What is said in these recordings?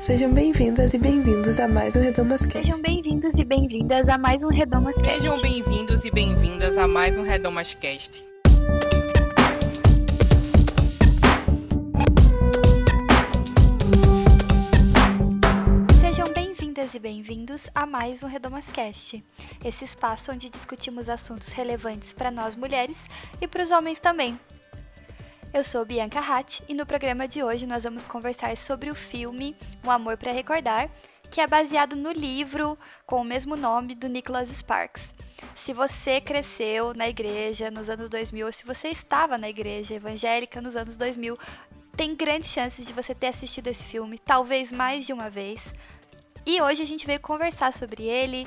Sejam bem-vindas e bem-vindos a mais um Redomas Cast. Sejam bem-vindos e bem-vindas a mais um Redomas Cast. Sejam bem-vindos e bem-vindas a mais um Redomas Cast. Sejam bem-vindas e bem-vindos a mais um Redomas Cast. Esse espaço onde discutimos assuntos relevantes para nós mulheres e para os homens também. Eu sou Bianca Hatt e no programa de hoje nós vamos conversar sobre o filme Um Amor para Recordar, que é baseado no livro com o mesmo nome do Nicholas Sparks. Se você cresceu na igreja nos anos 2000 ou se você estava na igreja evangélica nos anos 2000, tem grandes chances de você ter assistido esse filme, talvez mais de uma vez. E hoje a gente veio conversar sobre ele,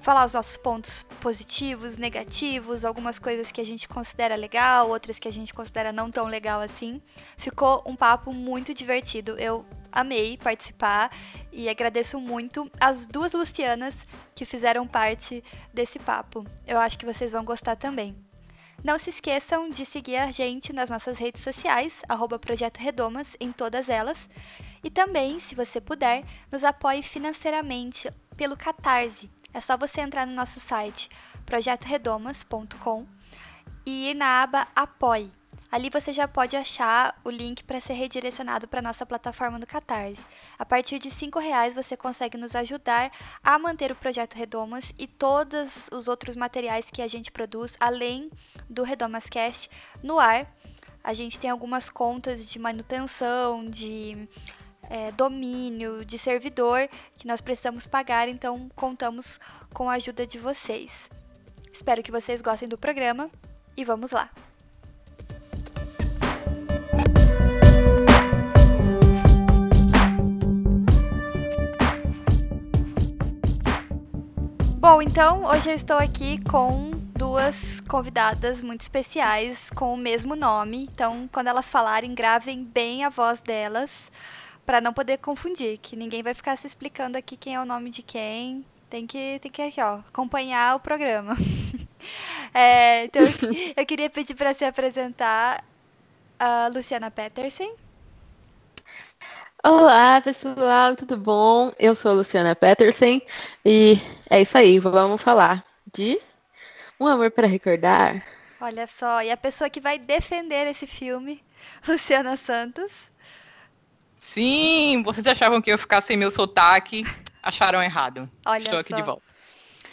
falar os nossos pontos positivos, negativos, algumas coisas que a gente considera legal, outras que a gente considera não tão legal assim. Ficou um papo muito divertido. Eu amei participar e agradeço muito as duas Lucianas que fizeram parte desse papo. Eu acho que vocês vão gostar também. Não se esqueçam de seguir a gente nas nossas redes sociais, arroba Projeto Redomas, em todas elas. E também, se você puder, nos apoie financeiramente pelo Catarse. É só você entrar no nosso site projetoredomas.com e ir na aba Apoie. Ali você já pode achar o link para ser redirecionado para nossa plataforma do Catarse. A partir de R$ reais você consegue nos ajudar a manter o projeto Redomas e todos os outros materiais que a gente produz, além do Redomas Cast, no ar. A gente tem algumas contas de manutenção, de é, domínio, de servidor que nós precisamos pagar, então contamos com a ajuda de vocês. Espero que vocês gostem do programa e vamos lá! Bom, então hoje eu estou aqui com duas convidadas muito especiais com o mesmo nome. Então, quando elas falarem, gravem bem a voz delas para não poder confundir, que ninguém vai ficar se explicando aqui quem é o nome de quem. Tem que, tem que aqui, ó, acompanhar o programa. é, então, eu queria pedir para se apresentar a Luciana Peterson. Olá, pessoal, tudo bom? Eu sou a Luciana Peterson e é isso aí, vamos falar de Um Amor para Recordar. Olha só, e a pessoa que vai defender esse filme, Luciana Santos. Sim, vocês achavam que eu ia ficar sem meu sotaque, acharam errado. Olha Estou aqui só. de volta.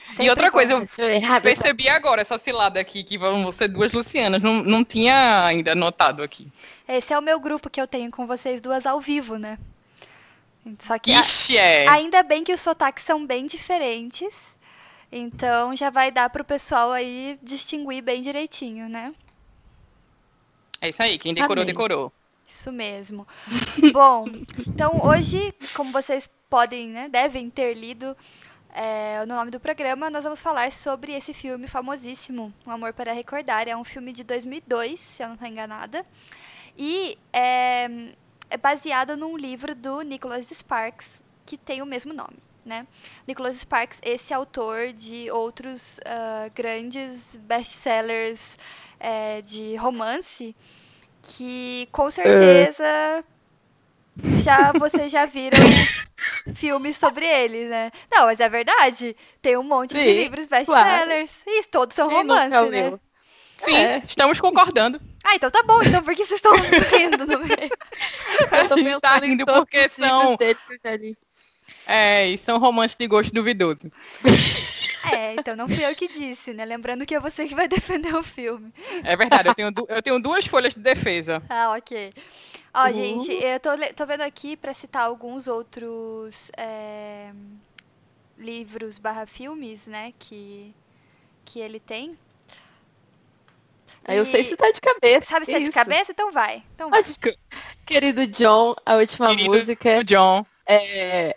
Sempre e outra coisa, eu errado, percebi agora essa cilada aqui, que vão ser duas Lucianas, não, não tinha ainda notado aqui. Esse é o meu grupo que eu tenho com vocês duas ao vivo, né? Só que Ixi, é. ainda bem que os sotaques são bem diferentes. Então já vai dar pro pessoal aí distinguir bem direitinho, né? É isso aí, quem decorou, Amém. decorou. Isso mesmo. Bom, então hoje, como vocês podem, né, devem ter lido é, no nome do programa, nós vamos falar sobre esse filme famosíssimo, Um Amor para Recordar. É um filme de 2002, se eu não estou enganada. E é, é baseado num livro do Nicholas Sparks, que tem o mesmo nome. Né? Nicholas Sparks, esse autor de outros ah, grandes best-sellers é, de romance, que com certeza já vocês já viram filmes sobre ele, né? Não, mas é verdade. Tem um monte de Sim, livros best-sellers. E todos são Quem nunca romance, né? Sim, É. estamos concordando. Ah, então tá bom. Então por que vocês estão rindo no meio? Eu tô tá rindo porque são-. É, e são romances de gosto duvidoso. É, então não fui eu que disse, né? Lembrando que é você que vai defender o filme. É verdade, eu tenho, du- eu tenho duas folhas de defesa. Ah, ok. Ó, Uhum. gente, eu tô, tô vendo aqui pra citar alguns outros é, livros barra filmes, né, que, que ele tem. Aí eu sei E- se tá de cabeça. Sabe se é de cabeça? Então vai. Então vai. Acho que- Querido John, a última Querido música O John, é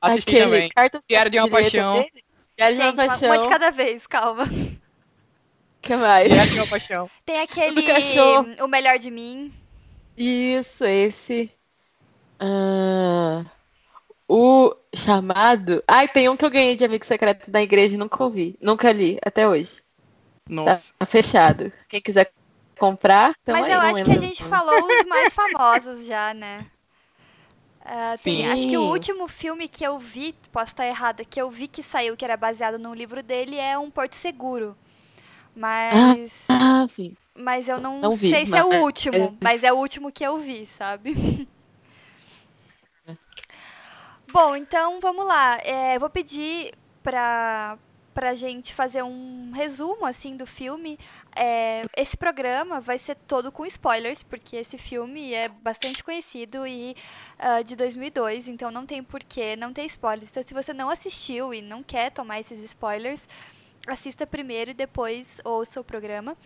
assisti aquele também. Cartas Diário de uma Paixão. dele. Diário de uma Gente, uma, paixão. uma de cada vez, calma. que mais? Diário de uma paixão. Tem aquele. O Melhor de Mim. Isso, esse. Ah, o chamado. Ai, tem um que eu ganhei de amigo secreto da igreja e nunca ouvi. Nunca li, até hoje. Nossa. Tá fechado. Quem quiser comprar, então Mas aí, eu acho que a gente falou os mais famosos já, né? Ah, tem- Sim. acho que o último filme que eu vi, posso estar errada, que eu vi que saiu, que era baseado num livro dele, é Um Porto Seguro. Mas, Ah, sim. mas eu não, não vi, sei se é o mas- último, mas é o último que eu vi, sabe? Bom, então vamos lá. É, eu vou pedir pra, pra gente fazer um resumo assim do filme. É, esse programa vai ser todo com spoilers, porque esse filme é bastante conhecido e ah, de 2002, então não tem porquê não ter spoilers. Então, se você não assistiu e não quer tomar esses spoilers, assista primeiro e depois ouça o programa.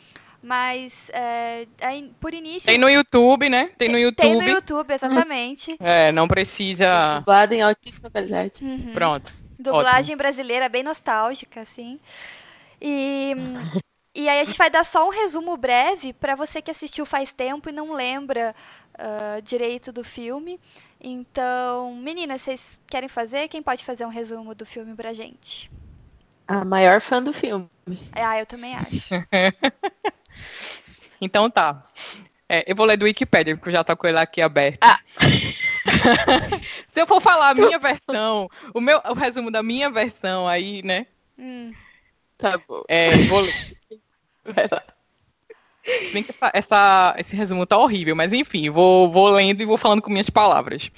Mas, é, aí, por início. Tem no YouTube, né? Tem no YouTube. Tem no YouTube, exatamente. É, não precisa. Dublado em altíssima qualidade. Uhum. Pronto. Dublagem brasileira bem nostálgica, assim. E, e aí a gente vai dar só um resumo breve para você que assistiu faz tempo e não lembra ah, direito do filme. Então, meninas, vocês querem fazer? Quem pode fazer um resumo do filme pra gente? A maior fã do filme. Ah, eu também acho. Então tá. É, eu vou ler do Wikipedia, porque eu já tô com ele aqui aberto. Ah. Se eu for falar a minha versão, o, meu, o resumo da minha versão aí, né? Hum, Tá bom. É, vou ler. Bem que essa, essa- esse resumo tá horrível, mas enfim, vou, vou lendo e vou falando com minhas palavras.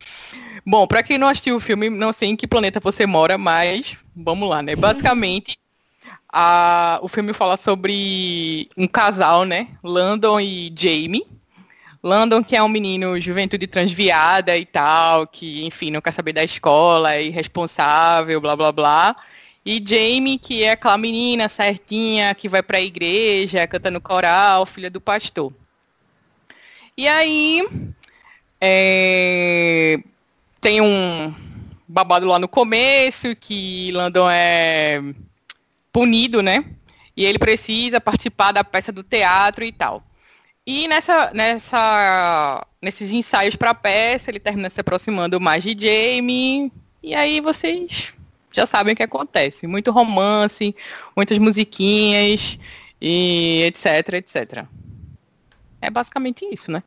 Bom, pra quem não assistiu o filme, não sei em que planeta você mora, mas vamos lá, né? Basicamente, a- o filme fala sobre um casal, né? Landon e Jamie. Landon, que é um menino juventude transviada e tal, que, enfim, não quer saber da escola, é irresponsável, blá blá blá. E Jamie, que é aquela menina certinha, que vai pra igreja, canta no coral, filha do pastor. E aí, é, tem um babado lá no começo, que Landon é punido, né? E ele precisa participar da peça do teatro e tal. E nessa, nessa, nesses ensaios para a peça, ele termina se aproximando mais de Jamie. E aí vocês já sabem o que acontece. Muito romance, muitas musiquinhas e etc, etc. É basicamente isso, né?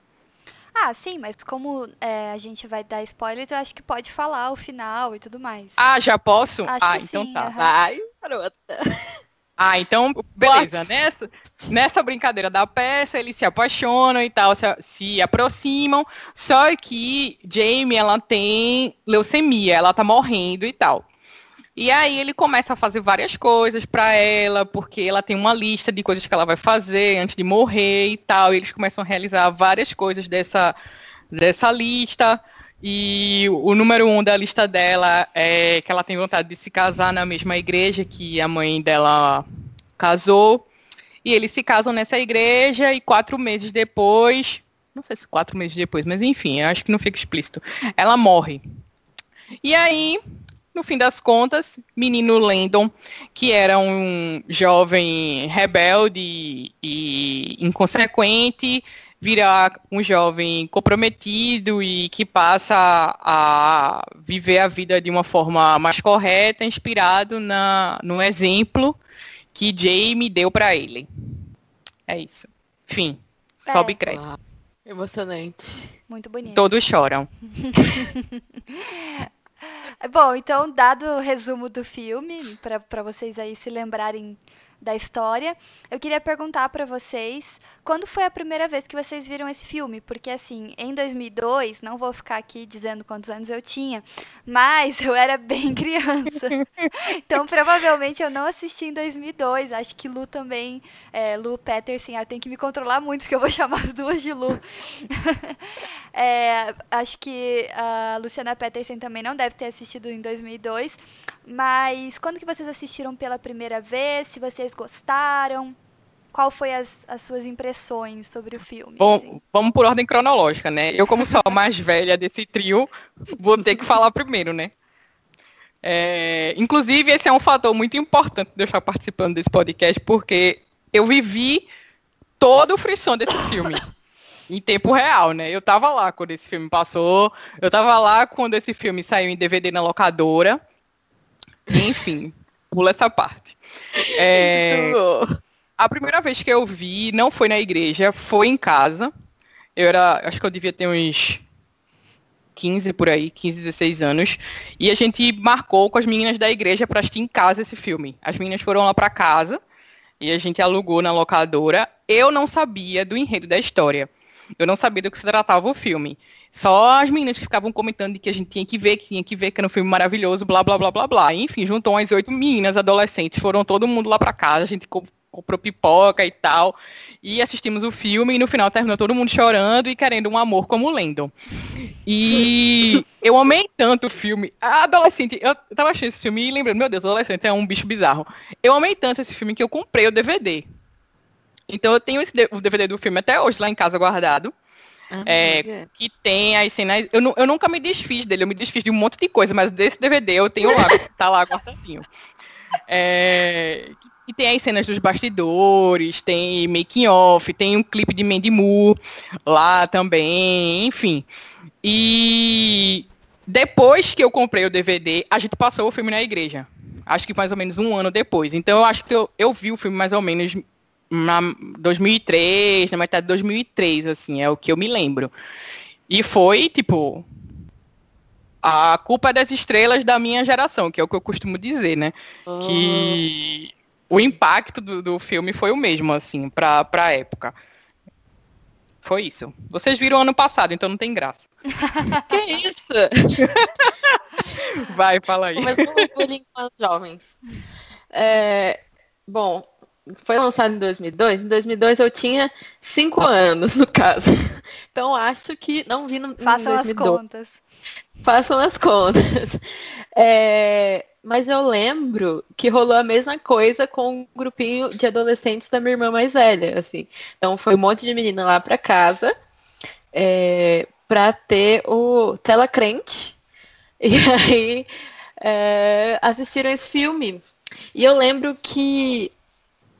Ah, sim, mas como é, a gente vai dar spoilers, eu acho que pode falar o final e tudo mais. Ah, já posso? Acho ah, então sim, tá. aham. Vai, garota. Ah, então, beleza. Nessa, nessa brincadeira da peça, eles se apaixonam e tal, se, se aproximam. Só que Jamie, ela tem leucemia, ela tá morrendo e tal. E aí ele começa a fazer várias coisas pra ela, porque ela tem uma lista de coisas que ela vai fazer antes de morrer e tal. E eles começam a realizar várias coisas dessa, dessa lista. E o número um da lista dela é que ela tem vontade de se casar na mesma igreja que a mãe dela casou. E eles se casam nessa igreja e quatro meses depois, não sei se quatro meses depois, mas enfim, acho que não fica explícito. Ela morre. E aí, no fim das contas, menino Landon, que era um jovem rebelde e inconsequente, vira um jovem comprometido e que passa a viver a vida de uma forma mais correta, inspirado na, no exemplo que Jamie deu pra ele. É isso. Fim. É. Sobe crédito. Uau, Emocionante. Muito bonito. Todos choram. Bom, então, dado o resumo do filme, para vocês aí se lembrarem da história, eu queria perguntar para vocês quando foi a primeira vez que vocês viram esse filme? Porque, assim, em 2002, não vou ficar aqui dizendo quantos anos eu tinha, mas eu era bem criança. Então, provavelmente eu não assisti em 2002. Acho que Lu também, é, Lu Peterson, eu tenho que me controlar muito, porque eu vou chamar as duas de Lu. É, acho que a Luciana Peterson também não deve ter assistido em 2002. Mas quando que vocês assistiram pela primeira vez? Se vocês gostaram? Qual foi as, as suas impressões sobre o filme? assim? Bom, vamos por ordem cronológica, né? Eu, como sou a mais velha desse trio, vou ter que falar primeiro, né? É, inclusive, esse é um fator muito importante de eu estar participando desse podcast, porque eu vivi todo o frisson desse filme. Em tempo real, né? Eu tava lá quando esse filme passou. Eu tava lá quando esse filme saiu em DVD na locadora. Enfim, pula essa parte. É, Muito bom. A primeira vez que eu vi não foi na igreja, foi em casa. Eu era, acho que eu devia ter uns 15 por aí, 15, 16 anos. E a gente marcou com as meninas da igreja para assistir em casa esse filme. As meninas foram lá para casa e a gente alugou na locadora. Eu não sabia do enredo da história. Eu não sabia do que se tratava o filme. Só as meninas que ficavam comentando de que a gente tinha que ver, que tinha que ver, que era um filme maravilhoso, blá, blá, blá, blá, blá. Enfim, juntou umas oito meninas, adolescentes, foram todo mundo lá para casa, a gente comprou pipoca e tal. E assistimos o filme e no final terminou todo mundo chorando e querendo um amor como o Landon. E eu amei tanto o filme. A adolescente, eu tava achando esse filme e lembrando, meu Deus, adolescente é um bicho bizarro. Eu amei tanto esse filme que eu comprei o DVD. Então eu tenho esse, o DVD do filme até hoje lá em casa guardado. Ah, é, que tem as cenas. Eu, eu nunca me desfiz dele, eu me desfiz de um monte de coisa, mas desse DVD eu tenho lá, tá lá guardadinho. É, e tem as cenas dos bastidores, tem making off, tem um clipe de Mandy Moore lá também, enfim. E depois que eu comprei o DVD, a gente passou o filme na igreja. Acho que mais ou menos um ano depois. Então eu acho que eu, eu vi o filme mais ou menos na 2003, na metade de 2003, assim, é o que eu me lembro. E foi, tipo, a culpa das estrelas da minha geração, que é o que eu costumo dizer, né? Que o impacto do, do filme foi o mesmo, assim, pra, pra época. Foi isso. Vocês viram ano passado, então não tem graça. que isso? Vai, fala aí. Começou o bullying com os jovens. É, bom, foi lançado em 2002. Em 2002 eu tinha 5 anos, no caso. Então acho que não vi no, Façam em 2002. as contas. Façam as contas. É, mas eu lembro que rolou a mesma coisa com um grupinho de adolescentes da minha irmã mais velha, assim. Então foi um monte de menina lá pra casa é, pra ter o Tela Crente. E aí é, assistiram esse filme. E eu lembro que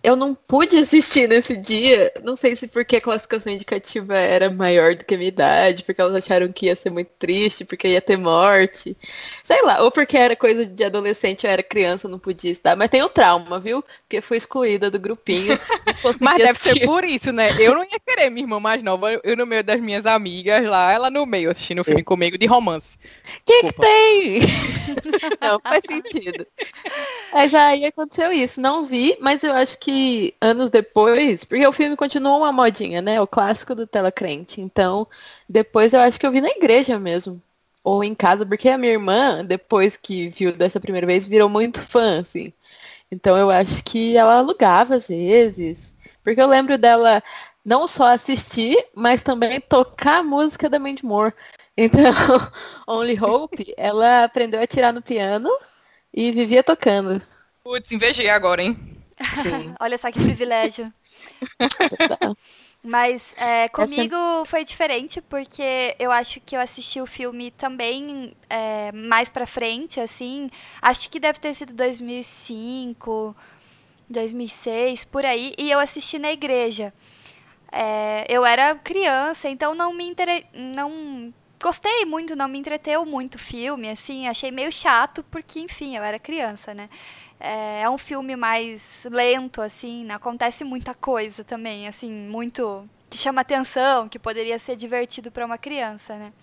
eu não pude assistir nesse dia. Não sei se porque a classificação indicativa era maior do que a minha idade, porque elas acharam que ia ser muito triste, porque ia ter morte. Sei lá, ou porque era coisa de adolescente, eu era criança, não podia estar. Mas tem o trauma, viu? Porque fui excluída do grupinho. Mas deve assistir. ser por isso, né? Eu não ia querer minha irmã mais nova, eu no meio das minhas amigas lá, ela no meio, assistindo o filme comigo de romance. Que que tem? não, faz sentido. Mas aí aconteceu isso. Não vi, mas eu acho que anos depois, porque o filme continua uma modinha, né? O clássico do Telecrente. Então, depois eu acho que eu vi na igreja mesmo. Ou em casa, porque a minha irmã, depois que viu dessa primeira vez, virou muito fã, assim. Então eu acho que ela alugava às vezes. Porque eu lembro dela não só assistir, mas também tocar a música da Mandy Moore. Então, Only Hope, ela aprendeu a tirar no piano e vivia tocando. Putz, invejei agora, hein? Sim. Olha só que privilégio. Mas é, comigo Essa... foi diferente, porque eu acho que eu assisti o filme também é, mais pra frente, assim. Acho que deve ter sido 2005, 2006, por aí. E eu assisti na igreja. É, eu era criança, então não me inter... não gostei muito, não me entreteu muito o filme, assim. Achei meio chato, porque, enfim, eu era criança, né? É, é um filme mais lento, assim, né? acontece muita coisa também, assim, muito que chama atenção, que poderia ser divertido para uma criança, né?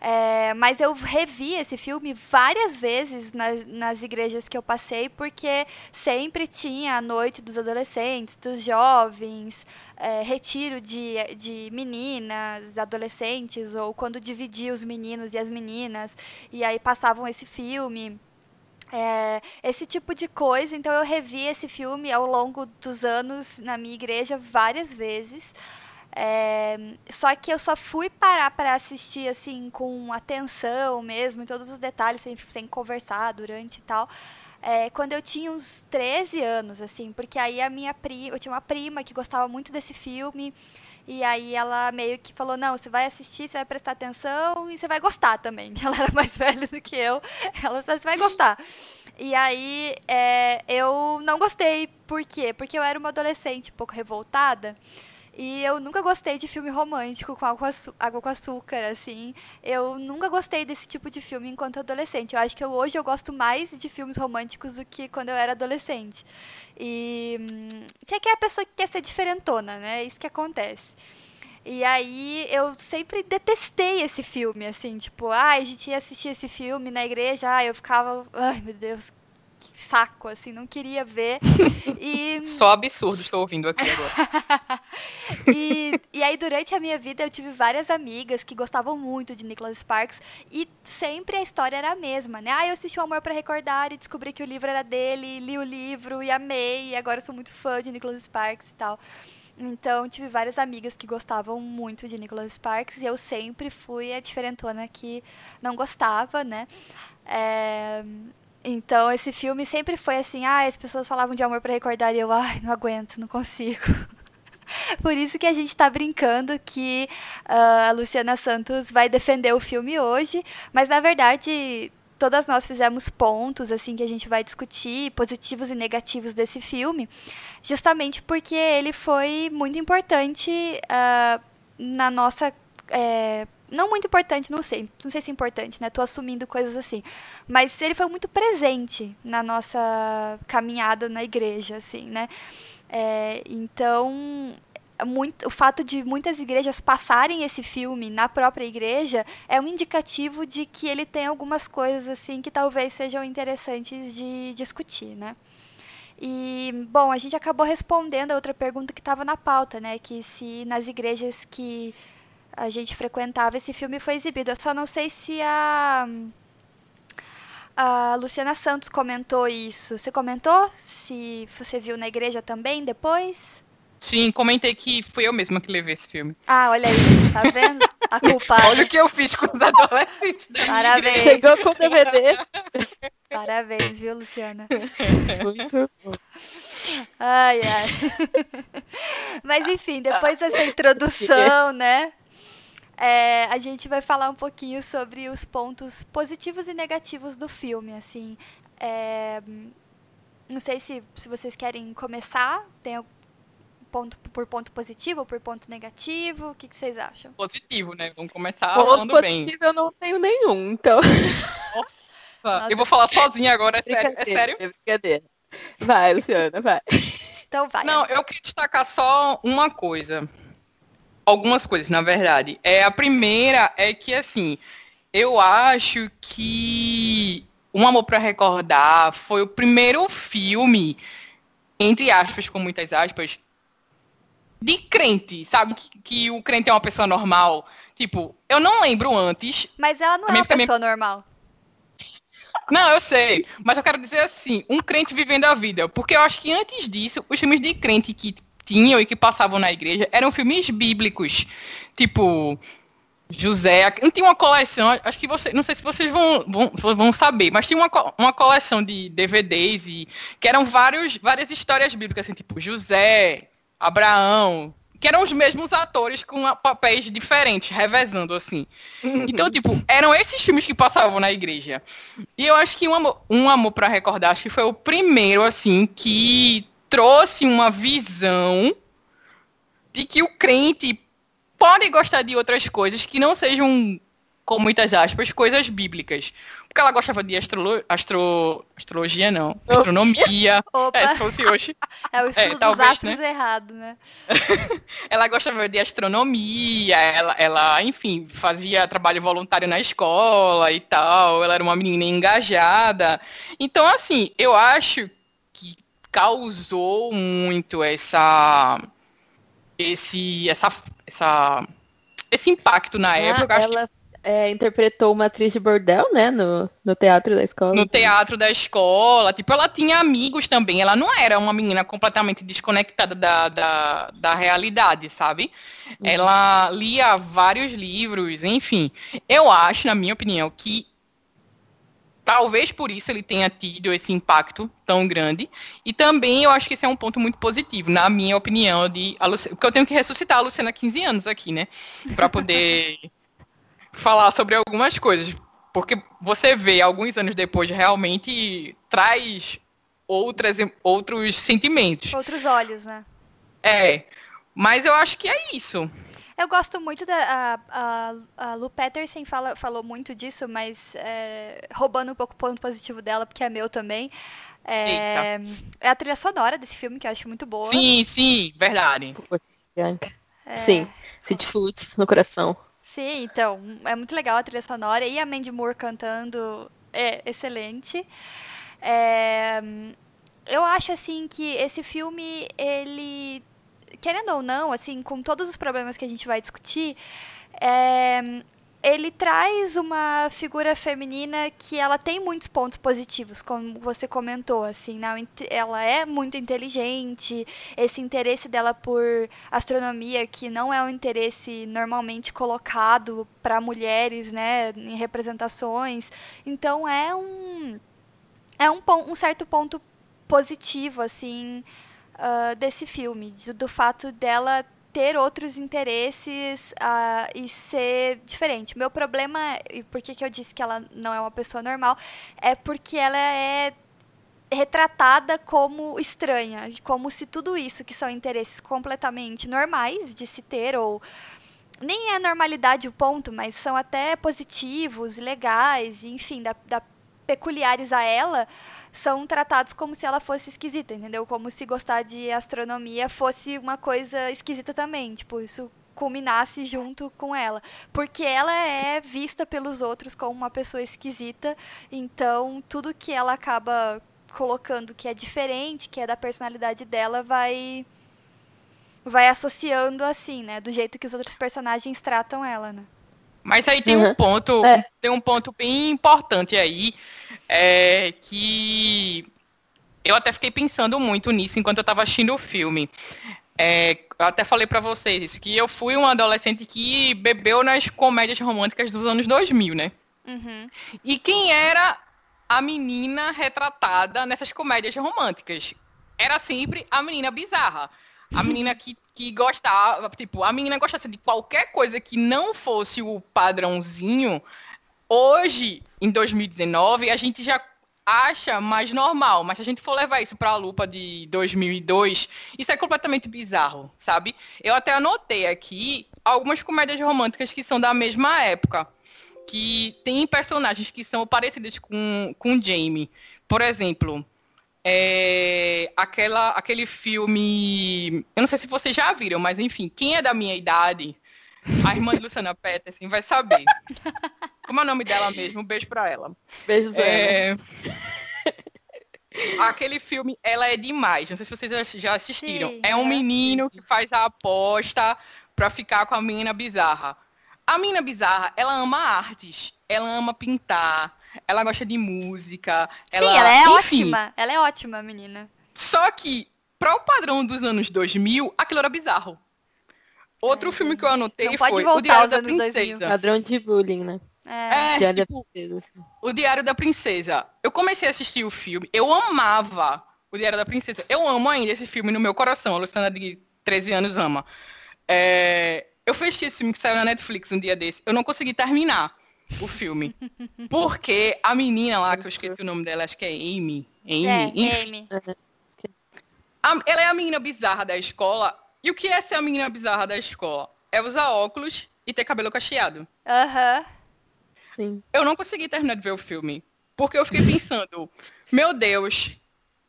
É, mas eu revi esse filme várias vezes nas, nas igrejas que eu passei, porque sempre tinha a noite dos adolescentes, dos jovens, é, retiro de, de meninas, adolescentes, ou quando dividia os meninos e as meninas, e aí passavam esse filme. É, esse tipo de coisa, então eu revi esse filme ao longo dos anos na minha igreja várias vezes. É, só que eu só fui parar para assistir assim com atenção mesmo, em todos os detalhes, sem, sem conversar durante e tal. É, quando eu tinha uns 13 anos, assim, porque aí a minha prima, eu tinha uma prima que gostava muito desse filme. E aí ela meio que falou, não, você vai assistir, você vai prestar atenção e você vai gostar também. Ela era mais velha do que eu. Ela falou, você vai gostar. E aí é, eu não gostei. Por quê? Porque eu era uma adolescente um pouco revoltada. E eu nunca gostei de filme romântico com água, com açúcar, assim. Eu nunca gostei desse tipo de filme enquanto adolescente. Eu acho que eu, hoje eu gosto mais de filmes românticos do que quando eu era adolescente. E hum, que é a pessoa que quer ser diferentona, né? É isso que acontece. E aí eu sempre detestei esse filme, assim, tipo, ah, a gente ia assistir esse filme na igreja, ah, eu ficava, ai meu Deus, saco, assim, não queria ver. E... Só absurdo estou ouvindo aqui agora. e, e aí, durante a minha vida, eu tive várias amigas que gostavam muito de Nicholas Sparks e sempre a história era a mesma, né? Ah, eu assisti o Amor para Recordar e descobri que o livro era dele, li o livro e amei, e agora eu sou muito fã de Nicholas Sparks e tal. Então, tive várias amigas que gostavam muito de Nicholas Sparks e eu sempre fui a diferentona que não gostava, né? É, então, esse filme sempre foi assim, ah, as pessoas falavam de amor para recordar e eu, ai, não aguento, não consigo. Por isso que a gente está brincando que uh, a Luciana Santos vai defender o filme hoje, mas na verdade todas nós fizemos pontos assim que a gente vai discutir, positivos e negativos desse filme, justamente porque ele foi muito importante uh, na nossa é, não muito importante, não sei, não sei se é importante, né? Tô assumindo coisas assim. Mas ele foi muito presente na nossa caminhada na igreja, assim, né? É, então, muito, o fato de muitas igrejas passarem esse filme na própria igreja é um indicativo de que ele tem algumas coisas assim que talvez sejam interessantes de discutir, né? E, bom, a gente acabou respondendo a outra pergunta que estava na pauta, né? Que se nas igrejas que a gente frequentava, esse filme foi exibido. Eu só não sei se a. A Luciana Santos comentou isso. Você comentou? Se você viu na igreja também depois? Sim, comentei que fui eu mesma que levei esse filme. Ah, olha aí, tá vendo? A culpa. olha o que eu fiz com os adolescentes da Parabéns. Chegou com o DVD. Parabéns, viu, Luciana? Muito bom. Ai, ai. Mas enfim, depois dessa introdução, né? É, a gente vai falar um pouquinho sobre os pontos positivos e negativos do filme, assim. É, não sei se, se vocês querem começar, tem ponto por ponto positivo ou por ponto negativo, o que, que vocês acham? Positivo, né? Vamos começar ponto falando positivo bem. eu não tenho nenhum, então... Nossa, Nossa. eu vou falar sozinha agora, é sério? É sério? É brincadeira. Vai, Luciana, vai. Então vai. Não, eu queria destacar só uma coisa algumas coisas, na verdade. É, a primeira é que, assim, eu acho que Um Amor para Recordar foi o primeiro filme, entre aspas, com muitas aspas, de crente, sabe? Que, que o crente é uma pessoa normal. Tipo, eu não lembro antes. Mas ela não é uma pessoa normal. Não, eu sei. Mas eu quero dizer assim, um crente vivendo a vida. Porque eu acho que antes disso, os filmes de crente que tinham e que passavam na igreja eram filmes bíblicos. Tipo, José. Tinha uma coleção, acho que você. Não sei se vocês vão, vão, vão saber, mas tinha uma, uma coleção de DVDs e que eram vários, várias histórias bíblicas, assim, tipo José, Abraão, que eram os mesmos atores com papéis diferentes, revezando, assim. Então, tipo, eram esses filmes que passavam na igreja. E eu acho que Um Amor, um amor para Recordar, acho que foi o primeiro, assim, que trouxe uma visão de que o crente pode gostar de outras coisas que não sejam, com muitas aspas, coisas bíblicas. Porque ela gostava de astrolo astro astrologia, não. Astronomia. Opa. É, se fosse hoje. É o estudo é, talvez, né? errado, né? ela gostava de astronomia, ela, ela, enfim, fazia trabalho voluntário na escola e tal. Ela era uma menina engajada. Então, assim, eu acho causou muito essa esse essa, essa esse impacto na ah, época. Ela é, interpretou uma atriz de bordel, né, no, no teatro da escola. No teatro da escola. Tipo, ela tinha amigos também. Ela não era uma menina completamente desconectada da, da, da realidade, sabe? Uhum. Ela lia vários livros, enfim. Eu acho, na minha opinião, que Talvez por isso ele tenha tido esse impacto tão grande. E também eu acho que esse é um ponto muito positivo, na minha opinião, de porque eu tenho que ressuscitar a Luciana há 15 anos aqui, né? Para poder falar sobre algumas coisas. Porque você vê, alguns anos depois, realmente traz outras, outros sentimentos. Outros olhos, né? É. Mas eu acho que é isso. Eu gosto muito da. A, a, a Lu Peterson fala, falou muito disso, mas é, roubando um pouco o ponto positivo dela, porque é meu também. É, é, a trilha sonora desse filme, que eu acho muito boa. Sim, sim, verdade. É, Sim, City Food no coração. Sim, então, é muito legal a trilha sonora e a Mandy Moore cantando é excelente. É, eu acho, assim, que esse filme, ele, querendo ou não, assim, com todos os problemas que a gente vai discutir, é, ele traz uma figura feminina que ela tem muitos pontos positivos, como você comentou, assim, né? ela é muito inteligente, esse interesse dela por astronomia, que não é um interesse normalmente colocado para mulheres, né, em representações, então é um é um, um certo ponto positivo, assim, uh, desse filme, do, fato dela ter outros interesses uh, e ser diferente. Meu problema, e por que, que eu disse que ela não é uma pessoa normal, é porque ela é retratada como estranha, como se tudo isso que são interesses completamente normais de se ter ou nem é normalidade o ponto, mas são até positivos, legais, enfim, da peculiares a ela, são tratados como se ela fosse esquisita, entendeu? Como se gostar de astronomia fosse uma coisa esquisita também. Tipo, isso culminasse junto com ela. Porque ela é vista pelos outros como uma pessoa esquisita, então tudo que ela acaba colocando que é diferente, que é da personalidade dela, vai vai associando assim, né, do jeito que os outros personagens tratam ela, né? Mas aí tem uhum. um ponto, é. tem um ponto bem importante aí, é, que eu até fiquei pensando muito nisso enquanto eu estava assistindo o filme. É, eu até falei para vocês isso, que eu fui um adolescente que bebeu nas comédias românticas dos anos 2000, né? Uhum. E quem era a menina retratada nessas comédias românticas? Era sempre a menina bizarra. A menina que, que gostava, tipo, a menina gostasse de qualquer coisa que não fosse o padrãozinho, hoje, em 2019, a gente já acha mais normal, mas se a gente for levar isso para a lupa de 2002, isso é completamente bizarro, sabe? Eu até anotei aqui algumas comédias românticas que são da mesma época, que tem personagens que são parecidos com, com Jamie. Por exemplo, é, aquela, aquele filme. Eu não sei se vocês já viram, mas enfim, quem é da minha idade, a irmã de Luciana Peterson vai saber. Como é o nome dela mesmo? Um beijo pra ela. Beijo, é... Aquele filme Ela é Demais. Não sei se vocês já assistiram. Sim, é um menino que faz a aposta pra ficar com a menina bizarra. A menina bizarra, ela ama artes. Ela ama pintar ela gosta de música. Ela, Sim, ela é enfim. ótima. Ela é ótima, menina. Só que, para o padrão dos anos 2000, aquilo era bizarro. Outro é, filme que eu anotei foi O Diário da Princesa. 2000. Padrão de bullying, né? É, é Diário tipo. O Diário da Princesa. Eu comecei a assistir o filme, eu amava o Diário da Princesa. Eu amo ainda esse filme no meu coração. A Luciana de 13 anos ama. É, eu fechei esse filme que saiu na Netflix um dia desse. Eu não consegui terminar o filme. Porque a menina lá, que eu esqueci o nome dela, acho que é Amy. Amy. É, Amy. A, ela é a menina bizarra da escola. E o que é ser a menina bizarra da escola? É usar óculos e ter cabelo cacheado. Aham. Sim. Eu não consegui terminar de ver o filme. Porque eu fiquei pensando, meu Deus,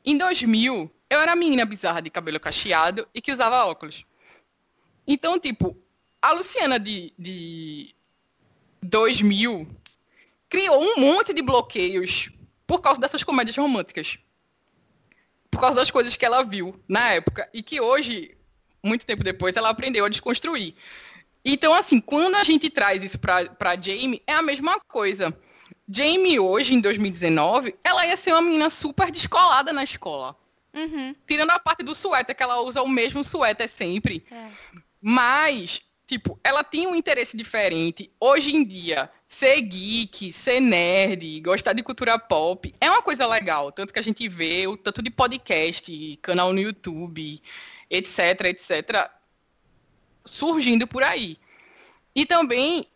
em 2000, eu era menina bizarra de cabelo cacheado e que usava óculos. Então, tipo, a Luciana de, de 2000 criou um monte de bloqueios por causa dessas comédias românticas. Por causa das coisas que ela viu na época e que hoje, muito tempo depois, ela aprendeu a desconstruir. Então, assim, quando a gente traz isso para Jamie, é a mesma coisa. Jamie, hoje, em 2019, ela ia ser uma menina super descolada na escola. Uhum. Tirando a parte do suéter, que ela usa o mesmo suéter sempre. É. Mas Tipo, ela tinha um interesse diferente. Hoje em dia, ser geek, ser nerd, gostar de cultura pop é uma coisa legal. Tanto que a gente vê o tanto de podcast, canal no YouTube, etc, etc, surgindo por aí. E também,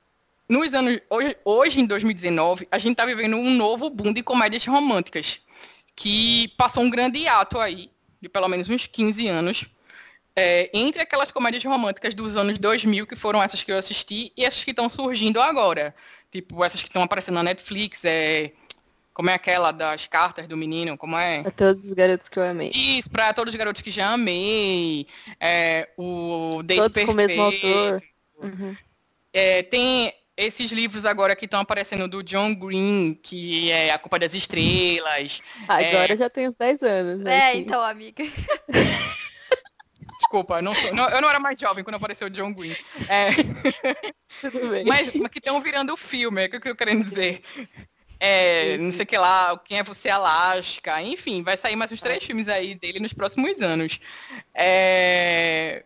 nos anos. Hoje, hoje em 2019, a gente está vivendo um novo boom de comédias românticas. Que passou um grande ato aí, de pelo menos uns 15 anos é, entre aquelas comédias românticas dos anos 2000, que foram essas que eu assisti, e essas que estão surgindo agora. Tipo, essas que estão aparecendo na Netflix, é... Como é aquela das cartas do menino? Como é? A todos os garotos que eu amei. Isso, pra todos os garotos que já amei. É, o Date Todos Perfeito. com o mesmo autor. Uhum. É, tem esses livros agora que estão aparecendo do John Green, que é A Culpa das Estrelas. Agora já tem uns 10 anos. né, É, assim. então, amiga. Desculpa, eu não, sou, não- eu não era mais jovem quando apareceu o John Green. É, Tudo bem. mas, mas que estão virando filme, é o que eu tô querendo dizer. É, não sei o que lá, Quem é Você Alaska, enfim, vai sair mais uns três filmes aí dele nos próximos anos. É,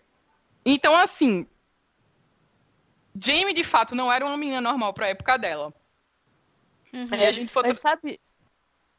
Então, assim, Jamie de fato não era uma menina normal pra época dela. Uhum. A gente for. Mas sabe...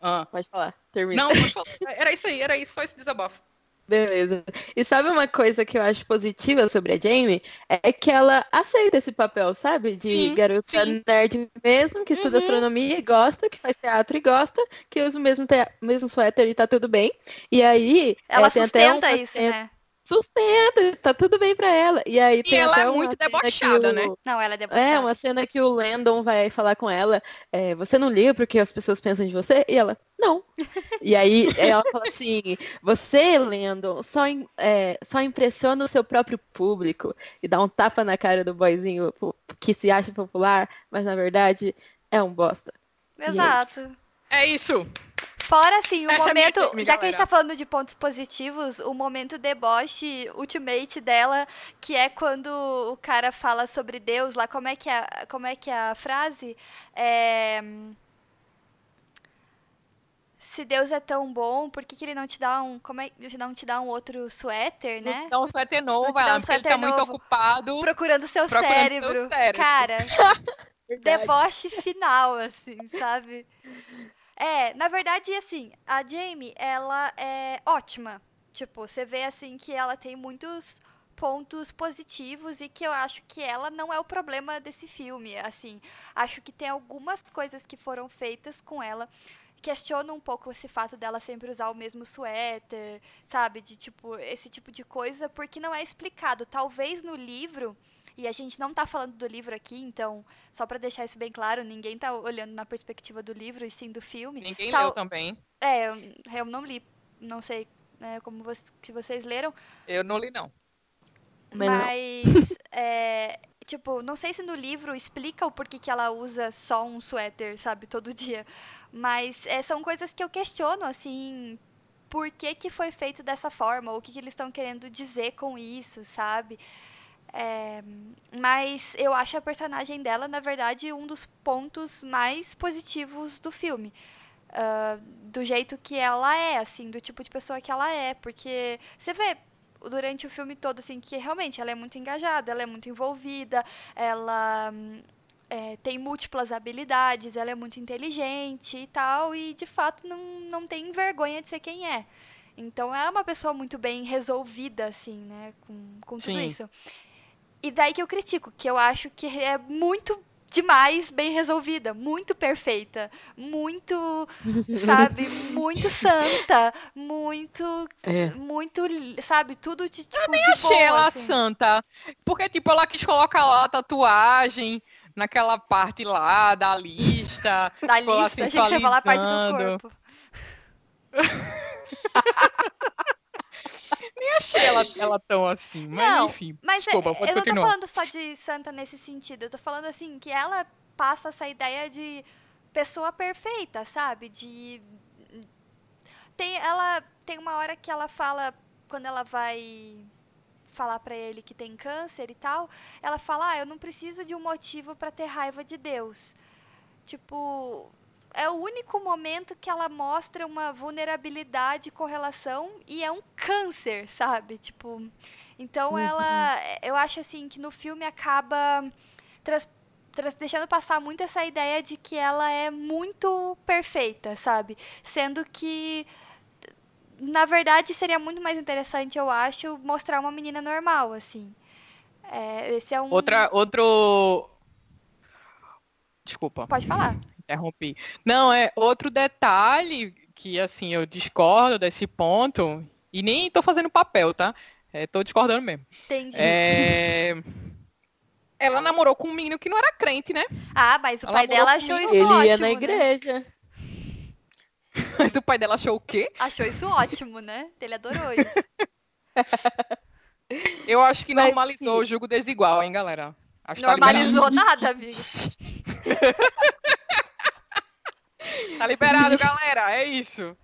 Ah. Pode falar, termina. Não, pode falar. era isso aí, era isso, só esse desabafo. Beleza. E sabe uma coisa que eu acho positiva sobre a Jamie? É que ela aceita esse papel, sabe? De Sim, garota sim. nerd mesmo, que estuda Uhum. astronomia e gosta, que faz teatro e gosta, que usa o mesmo, tea- mesmo suéter e tá tudo bem. E aí. Ela é, tem até sustenta uma isso, né? Sustenta, tá tudo bem pra ela. E aí E tem ela até é uma muito cena que debochada, o- né? Não, ela é debochada. É, uma cena que o Landon vai falar com ela, é, você não liga porque as pessoas pensam de você? E ela, não. E aí ela fala assim, você, Landon, só, é, só impressiona o seu próprio público e dá um tapa na cara do boyzinho po- que se acha popular, mas na verdade é um bosta. Exato. É isso. Fora, assim, o momento. Já que a gente tá falando de pontos positivos, o momento deboche ultimate dela, que é quando o cara fala sobre Deus lá, como é que é, a- como é, que é a frase? É. Se Deus é tão bom, por que, que ele não te dá um. Como é não te dá um outro suéter, né? Então o suéter novo, dar ela, um porque ele tá suéter muito novo. ocupado. Procurando seu Procurando seu cérebro. cérebro. Cara, deboche final, assim, sabe? É, na verdade, assim, a Jamie, ela é ótima. Tipo, você vê, assim, que ela tem muitos pontos positivos e que eu acho que ela não é o problema desse filme, assim. Acho que tem algumas coisas que foram feitas com ela questiono um pouco esse fato dela sempre usar o mesmo suéter, sabe? De tipo, esse tipo de coisa, porque não é explicado. Talvez no livro, e a gente não tá falando do livro aqui, então, só pra deixar isso bem claro, ninguém tá olhando na perspectiva do livro e sim do filme. Ninguém Tal- leu também. É, eu, eu não li, não sei né, como vo- se vocês leram, Eu não li, não. Mas não. mas, é, tipo, não sei se no livro explica o porquê que ela usa só um suéter, sabe, todo dia. Mas é, são coisas que eu questiono, assim, por que, que foi feito dessa forma, ou o que, que eles estão querendo dizer com isso, sabe? É, mas eu acho a personagem dela, na verdade, um dos pontos mais positivos do filme. Ah, do jeito que ela é, assim, do tipo de pessoa que ela é. Porque você vê durante o filme todo, assim, que realmente ela é muito engajada, ela é muito envolvida, ela é, tem múltiplas habilidades, ela é muito inteligente e tal, e de fato não, não tem vergonha de ser quem é. Então é uma pessoa muito bem resolvida, assim, né, com, com tudo Sim. isso. E daí que eu critico, que eu acho que é muito demais bem resolvida, muito perfeita, muito, sabe, muito santa, muito, É. muito, sabe, tudo de tipo de Achei boa, ela assim. santa. Porque, tipo, ela quis colocar lá a tatuagem naquela parte lá da lista. Da lista, que você ia falar a parte do corpo. Nem achei ela, ela tão assim. Mas, Não, enfim. Mas é- Desculpa, pode eu não tô continuar. falando só de santa nesse sentido. Eu tô falando assim, que ela passa essa ideia de pessoa perfeita, sabe? De. Tem, ela tem uma hora que ela fala, quando ela vai falar pra ele que tem câncer e tal, ela fala: "Ah, eu não preciso de um motivo pra ter raiva de Deus". Tipo, é o único momento que ela mostra uma vulnerabilidade com relação e é um câncer, sabe? Tipo, então Uhum. ela, eu acho assim que no filme acaba tras- tras- deixando passar muito essa ideia de que ela é muito perfeita, sabe? Sendo que na verdade seria muito mais interessante, eu acho, mostrar uma menina normal, assim. É, esse é um. Outra, outro... Desculpa. Pode falar. Interrompi. Não, é outro detalhe que, assim, eu discordo desse ponto, e nem tô fazendo papel, tá? É, tô discordando mesmo. Entendi. É... Ela namorou com um menino que não era crente, né? Ah, mas o Ela pai dela achou isso Ele ótimo. ia na né? igreja. Mas o pai dela achou o quê? Achou isso ótimo, né? Ele adorou isso. Eu acho que Mas, normalizou sim. o jogo desigual, hein, galera? Acho tá Normalizou nada, amigo. Tá liberado, galera. É isso.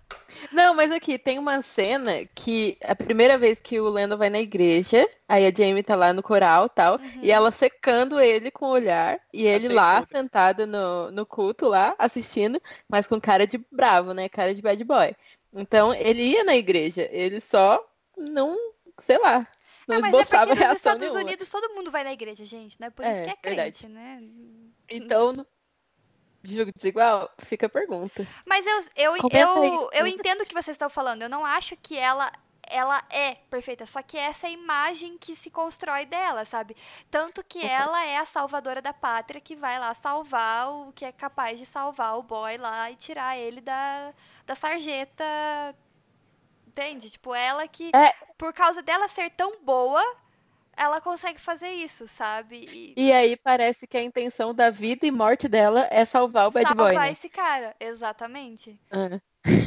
Não, mas aqui, tem uma cena que a primeira vez que o Lando vai na igreja, aí a Jamie tá lá no coral e tal, e ela secando ele com o olhar, e ele Achei lá tudo. sentado no, no culto lá, assistindo, mas com cara de bravo, né? Cara de bad boy. Então, ele ia na igreja, ele só não, sei lá, não É, mas é esboçava porque nos reação Estados nenhuma. Unidos todo mundo vai na igreja, gente. Não é por É, isso que é verdade. crente, né? Então, no jogo desigual, fica a pergunta. Mas eu, eu, Comenta aí. eu, eu entendo o que vocês estão falando. Eu não acho que ela ela é perfeita, só que essa é a imagem que se constrói dela, sabe? Tanto que ela é a salvadora da pátria que vai lá salvar o que é capaz de salvar o boy lá e tirar ele da, da sarjeta. Entende? Tipo, ela que, É. por causa dela ser tão boa, ela consegue fazer isso, sabe? E E aí parece que a intenção da vida e morte dela é salvar o bad salvar boy, né? esse cara. Exatamente. Ah.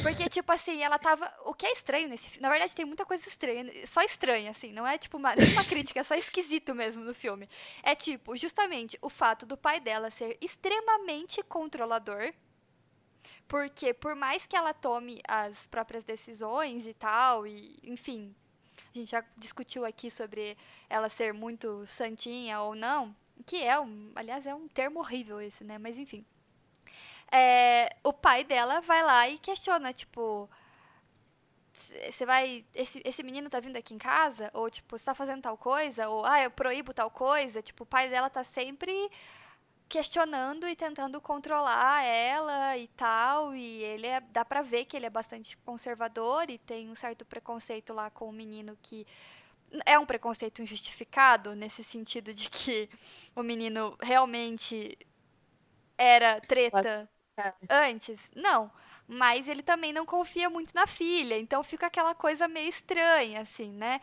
Porque, tipo assim, ela tava. O que é estranho nesse filme. Na verdade, tem muita coisa estranha. Só estranha, assim. Não é, tipo, uma, nenhuma crítica, é só esquisito mesmo no filme. É, tipo, justamente o fato do pai dela ser extremamente controlador. Porque, por mais que ela tome as próprias decisões e tal, e, enfim. A gente já discutiu aqui sobre ela ser muito santinha ou não. Que é um. Aliás, é um termo horrível esse, né? Mas, enfim é, o pai dela vai lá e questiona, tipo, você vai, esse, esse menino tá vindo aqui em casa? Ou, tipo, você tá fazendo tal coisa? Ou, ah, eu proíbo tal coisa? Tipo, o pai dela tá sempre questionando e tentando controlar ela e tal, e ele é, dá pra ver que ele é bastante conservador e tem um certo preconceito lá com o menino que é um preconceito injustificado, nesse sentido de que o menino realmente era treta antes? Não. Mas ele também não confia muito na filha, então fica aquela coisa meio estranha, assim, né?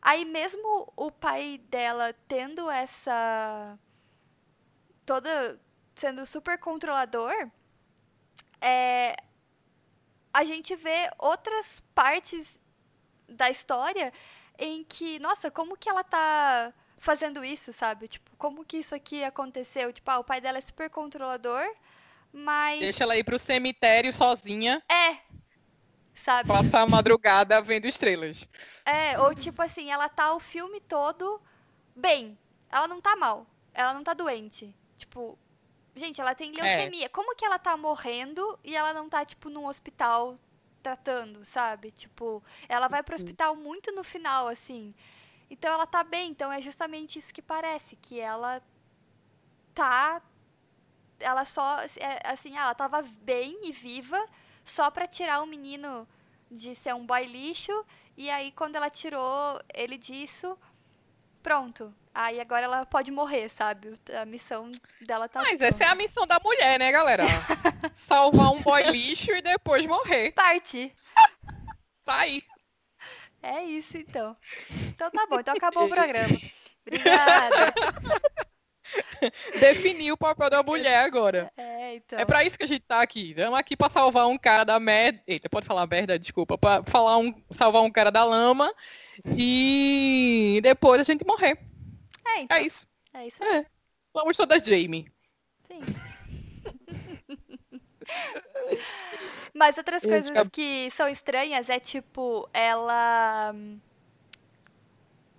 Aí mesmo o pai dela tendo essa. Toda. sendo super controlador, é, a gente vê outras partes da história em que, nossa, como que ela tá fazendo isso, sabe? Tipo, como que isso aqui aconteceu? Tipo, ah, o pai dela é super controlador, mas. Deixa ela ir pro cemitério sozinha, É. Sabe? passar a madrugada vendo estrelas. É, ou tipo assim, ela tá o filme todo bem. Ela não tá mal. Ela não tá doente. Tipo, gente, ela tem leucemia. Como que ela tá morrendo e ela não tá, tipo, num hospital tratando, sabe? Tipo, ela vai pro hospital muito no final, assim. Então ela tá bem. Então é justamente isso que parece, que ela tá. Ela só. é, Assim, ela tava bem e viva só pra tirar o menino de ser um boy lixo. E aí, quando ela tirou ele disso, pronto. Aí agora ela pode morrer, sabe? A missão dela tá. Mas essa é a missão da mulher, né, galera? Salvar um boy lixo e depois morrer. parte. Tá aí. É isso, então. Então tá bom. Então acabou o programa. Obrigada. Definiu o papel da mulher agora. É, então. É pra isso que a gente tá aqui. Estamos aqui pra salvar um cara da merda. Eita, pode falar merda? Desculpa. Pra falar um... salvar um cara da lama. E depois a gente morrer. É, então. É isso. É isso aí. É. Somos todas Jamie. Sim. Mas outras Eu coisas que são estranhas é tipo, ela hum,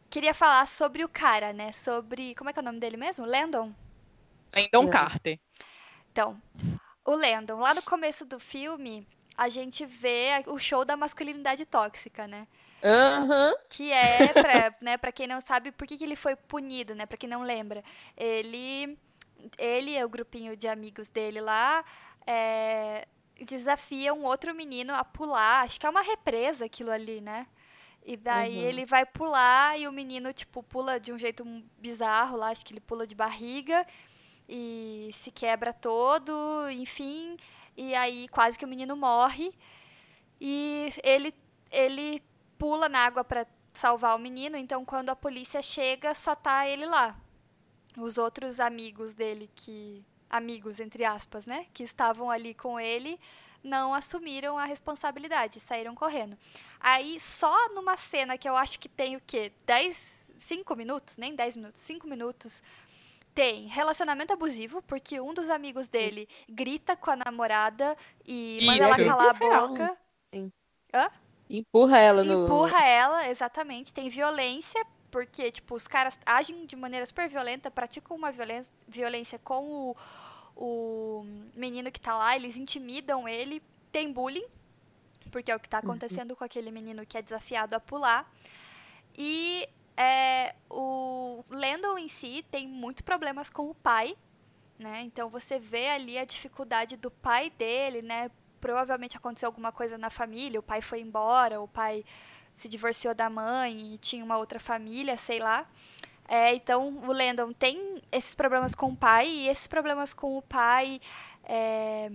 queria falar sobre o cara, né? Sobre. Como é que é o nome dele mesmo? Landon? Landon É. Carter. Então, o Landon, lá no começo do filme, a gente vê o show da masculinidade tóxica, né? Aham. Que é, pra, né, pra quem não sabe, por que, que ele foi punido, né? Pra quem não lembra. Ele, ele e o grupinho de amigos dele lá é, desafia um outro menino a pular. Acho que é uma represa aquilo ali, né? E daí Uhum. ele vai pular e o menino, tipo, pula de um jeito bizarro lá. Acho que ele pula de barriga e se quebra todo, enfim. E aí quase que o menino morre. E ele, ele pula na água pra salvar o menino, então quando a polícia chega, só tá ele lá. Os outros amigos dele que amigos entre aspas, né, que estavam ali com ele, não assumiram a responsabilidade, saíram correndo. Aí, só numa cena que eu acho que tem o quê? 10, 5 minutos? Nem 10 minutos, 5 minutos. Tem relacionamento abusivo, porque um dos amigos dele grita com a namorada e manda ela calar a boca. Sim. Hã? Empurra ela no. Empurra ela, exatamente. Tem violência, porque, tipo, os caras agem de maneira super violenta, praticam uma violência, violência com o, o menino que tá lá, eles intimidam ele. Tem bullying, porque é o que tá acontecendo com aquele menino que é desafiado a pular. E é, o Landon em si tem muitos problemas com o pai, né? Então você vê ali a dificuldade do pai dele, né? Provavelmente aconteceu alguma coisa na família, o pai foi embora, o pai se divorciou da mãe e tinha uma outra família, sei lá. É, então o Landon tem esses problemas com o pai e esses problemas com o pai é,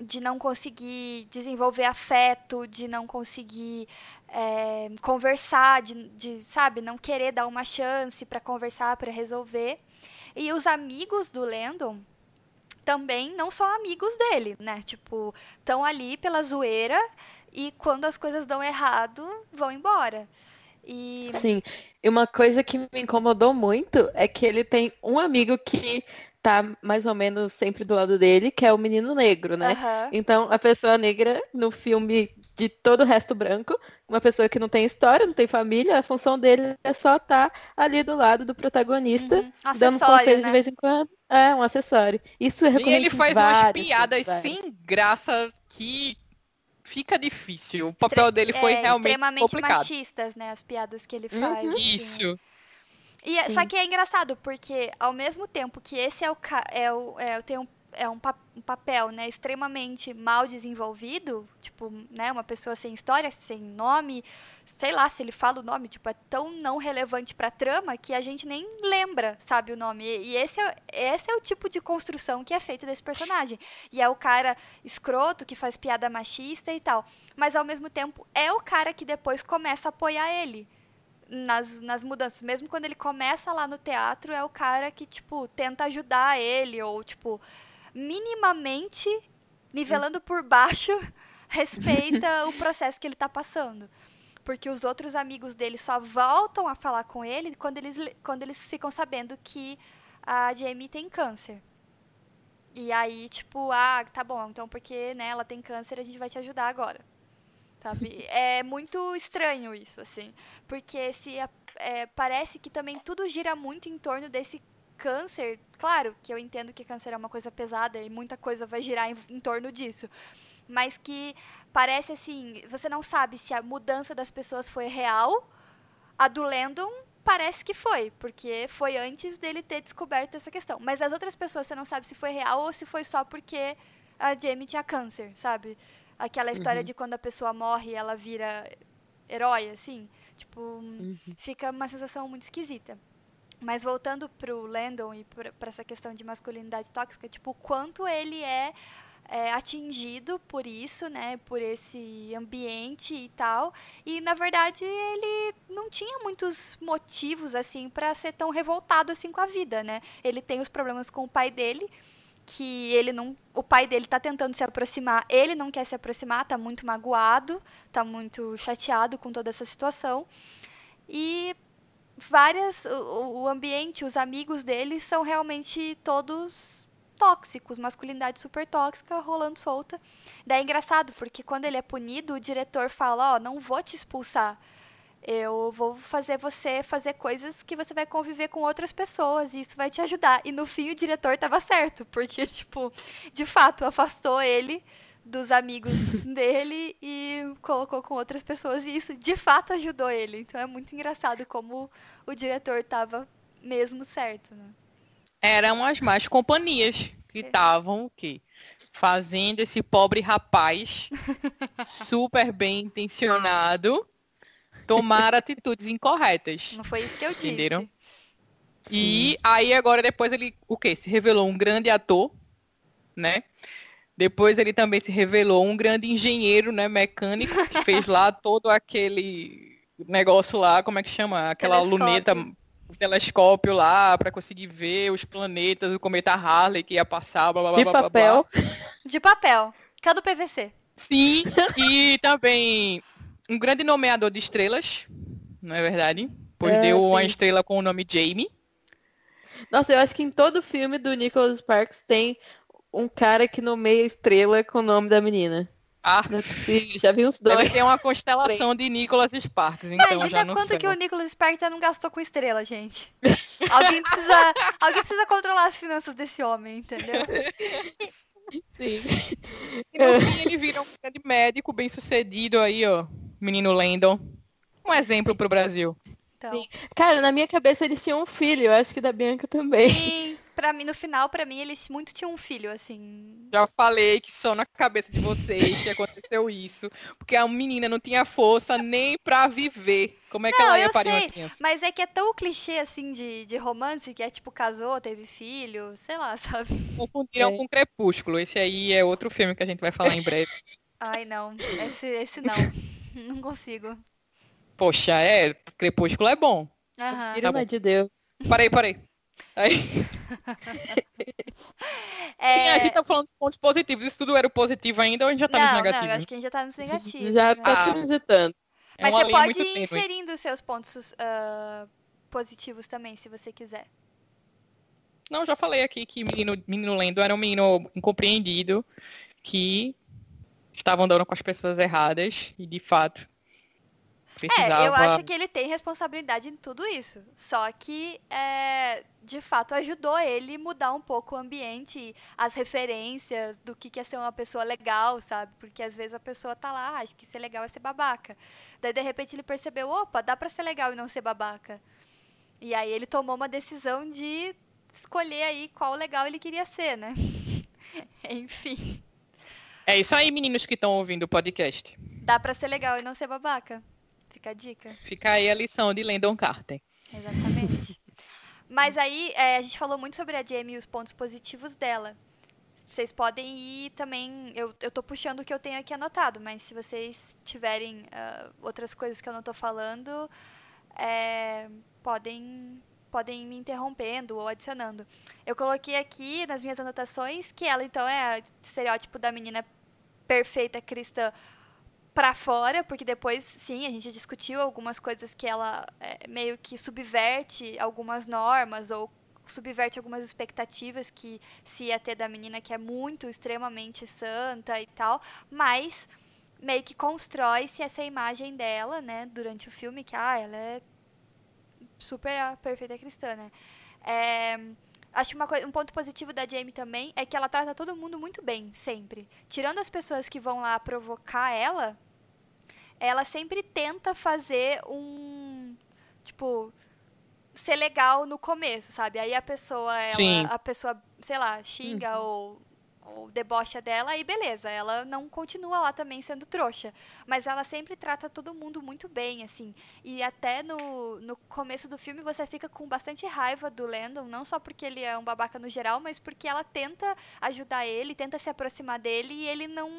de não conseguir desenvolver afeto, de não conseguir é, conversar, de, de, sabe, não querer dar uma chance para conversar, para resolver. E os amigos do Landon também não são amigos dele, né? Tipo, estão ali pela zoeira e quando as coisas dão errado, vão embora. E Sim. E uma coisa que me incomodou muito é que ele tem um amigo que tá mais ou menos sempre do lado dele, que é o menino negro, né? Aham. Então, a pessoa negra no filme de todo o resto branco, uma pessoa que não tem história, não tem família, a função dele é só estar ali do lado do protagonista, Uhum. dando conselhos né? de vez em quando. É, um acessório. Isso é E ele faz umas vários piadas vários. sem graça que fica difícil. O papel dele foi é, realmente extremamente complicado. machistas, né? As piadas que ele Uhum. faz. assim. Isso. E, é- só que é engraçado, porque ao mesmo tempo que esse é o, é o, é, tem um, é um, pa- um papel né, extremamente mal desenvolvido, tipo, né, uma pessoa sem história, sem nome, sei lá se ele fala o nome, tipo, é tão não relevante pra trama que a gente nem lembra, sabe, o nome. E, e esse, é, esse é o tipo de construção que é feito desse personagem. E é o cara escroto que faz piada machista e tal. Mas ao mesmo tempo é o cara que depois começa a apoiar ele nas, nas mudanças. Mesmo quando ele começa lá no teatro, é o cara que, tipo, tenta ajudar ele, ou, tipo, minimamente, nivelando por baixo, respeita o processo que ele tá passando. Porque os outros amigos dele só voltam a falar com ele quando eles, quando eles ficam sabendo que a Jamie tem câncer. E aí, tipo, ah, tá bom, então porque né, ela tem câncer, a gente vai te ajudar agora. Sabe? É muito estranho isso, assim. Porque se é, parece que também tudo gira muito em torno desse câncer. Claro que eu entendo que câncer é uma coisa pesada e muita coisa vai girar em, em torno disso. Mas que parece assim, você não sabe se a mudança das pessoas foi real. A do Landon parece que foi, porque foi antes dele ter descoberto essa questão. Mas as outras pessoas você não sabe se foi real ou se foi só porque a Jamie tinha câncer, sabe? Aquela história de quando a pessoa morre e ela vira herói, assim. Tipo, fica uma sensação muito esquisita. Mas voltando pro Landon e pra essa questão de masculinidade tóxica, tipo, o quanto ele é, é, atingido por isso, né? Por esse ambiente e tal. E, na verdade, ele não tinha muitos motivos, assim, pra ser tão revoltado assim com a vida, né? Ele tem os problemas com o pai dele, que ele não. O pai dele tá tentando se aproximar, ele não quer se aproximar, tá muito magoado, tá muito chateado com toda essa situação. E várias. O, o ambiente, os amigos dele são realmente todos tóxicos, masculinidade super tóxica, rolando solta. Daí é engraçado, porque quando ele é punido, o diretor fala, ó, não vou te expulsar. Eu vou fazer você fazer coisas que você vai conviver com outras pessoas e isso vai te ajudar. E no fim o diretor tava certo, porque, tipo, de fato, afastou ele dos amigos dele e colocou com outras pessoas e isso de fato ajudou ele. Então é muito engraçado como o diretor tava mesmo certo, né? Eram as más companhias que estavam o quê? Fazendo esse pobre rapaz super bem intencionado tomar atitudes incorretas. Não foi isso que eu disse. Entenderam? E aí agora depois ele o quê? Se revelou um grande ator, né? Depois ele também se revelou um grande engenheiro, né, mecânico, que fez lá todo aquele negócio lá, como é que chama? Aquela Telescópio. luneta, o telescópio lá para conseguir ver os planetas, o cometa Harley que ia passar, blá blá blá De blá, blá, blá. papel. De papel. Criticando o PVC. Sim, e também um grande nomeador de estrelas, não é verdade? Pois É, deu uma sim. estrela com o nome Jamie. Nossa, eu acho que em todo filme do Nicholas Sparks tem um cara que nomeia estrela com o nome da menina. Ah, Não é possível, já vi uns dois. ter uma constelação de Nicholas Sparks, então eu já Imagina não quanto sei. que o Nicholas Sparks já não gastou com estrela, gente. alguém, precisa, alguém precisa controlar as finanças desse homem, entendeu? Sim. E no fim ele vira um grande médico bem sucedido aí, ó. Menino Landon. Um exemplo pro Brasil. Então, Sim. Cara, na minha cabeça eles tinham um filho, eu acho que da Bianca também. e pra mim, no final, pra mim, eles muito tinham um filho, assim. Já falei que só na cabeça de vocês que aconteceu isso. Porque a menina não tinha força nem pra viver. Como é que Não, ela ia parir sei, uma criança? Mas é que é tão clichê, assim, de, de romance, que é tipo, casou, teve filho, sei lá, sabe? Confundiram É. com Crepúsculo. Esse aí é outro filme que a gente vai falar em breve. Ai, não. Esse, esse não. Não consigo. Poxa, é. Crepúsculo é bom. Aham. Pelo amor de Deus. Parei, parei. Aí, É... a gente tá falando dos pontos positivos. Isso tudo era o positivo ainda ou a gente já tá nos Não, não, negativos? eu acho que a gente já tá nos negativos. Já né? tá Ah. transitando. É Mas você pode ir inserindo os seus pontos ah, positivos também, se você quiser. Não, já falei aqui que menino, menino Lendo era um menino incompreendido que estava andando com as pessoas erradas e de fato precisava. É, eu acho que ele tem responsabilidade em tudo isso. Só que, é, de fato, ajudou ele mudar um pouco o ambiente, as referências do que é ser uma pessoa legal, sabe? Porque às vezes a pessoa tá lá, "Ah, acho que ser legal é ser babaca. Daí, de repente, ele percebeu, opa, dá pra ser legal e não ser babaca. E aí ele tomou uma decisão de escolher aí qual legal ele queria ser, né? Enfim, É isso aí, meninos que estão ouvindo o podcast. dá pra ser legal e não ser babaca. Fica a dica. Fica aí a lição de Landon Carter. Exatamente. Mas aí, é, a gente falou muito sobre a Jamie e os pontos positivos dela. Vocês podem ir também. Eu, eu tô puxando o que eu tenho aqui anotado, mas se vocês tiverem ah, outras coisas que eu não tô falando, é, podem, podem me interrompendo ou adicionando. Eu coloquei aqui nas minhas anotações que ela, então, é o estereótipo da menina perfeita cristã pra fora, porque depois, sim, a gente discutiu algumas coisas que ela é, meio que subverte algumas normas ou subverte algumas expectativas que se ia ter da menina que é muito extremamente santa e tal, mas meio que constrói-se essa imagem dela, né, durante o filme que ah, ela é super a perfeita cristã, né? É, acho uma um ponto positivo da Jamie também é que ela trata todo mundo muito bem, sempre. Tirando as pessoas que vão lá provocar ela, ela sempre tenta fazer um tipo ser legal no começo, sabe? Aí a pessoa ela, a pessoa, sei lá, xinga ou ou debocha dela, aí beleza, ela não continua lá também sendo trouxa. Mas ela sempre trata todo mundo muito bem, assim. E até no, no começo do filme você fica com bastante raiva do Landon, não só porque ele é um babaca no geral, mas porque ela tenta ajudar ele, tenta se aproximar dele e ele não.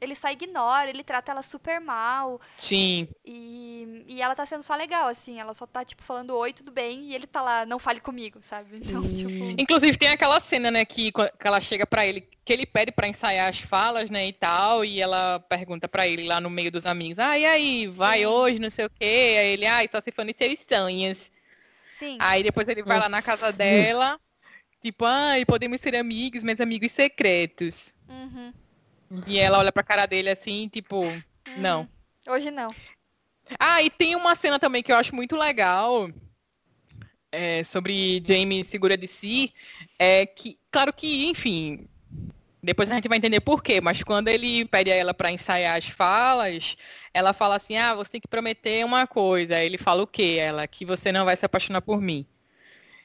Ele só ignora, ele trata ela super mal. Sim. E, e ela tá sendo só legal, assim. Ela só tá, tipo, falando oi, tudo bem, e ele tá lá, não fale comigo, sabe? Então, tipo. Inclusive tem aquela cena, né, que, que ela chega pra ele, que ele pede pra ensaiar as falas, né, e tal, e ela pergunta pra ele lá no meio dos amigos, ah, e aí, vai Sim. hoje, não sei o quê, aí ele, ah, só se for nos seus sonhos. Sim. Aí depois ele vai lá na casa Nossa. dela, tipo, ai, podemos ser amigos, mas amigos secretos. Uhum, E ela olha pra cara dele assim, tipo, uhum. não. Hoje não. Ah, e tem uma cena também que eu acho muito legal é, sobre Jamie segura de si, é que, claro que, enfim, depois a gente vai entender por quê, mas quando ele pede a ela pra ensaiar as falas, ela fala assim, ah, você tem que prometer uma coisa. Aí ele fala o quê? Ela, que você não vai se apaixonar por mim.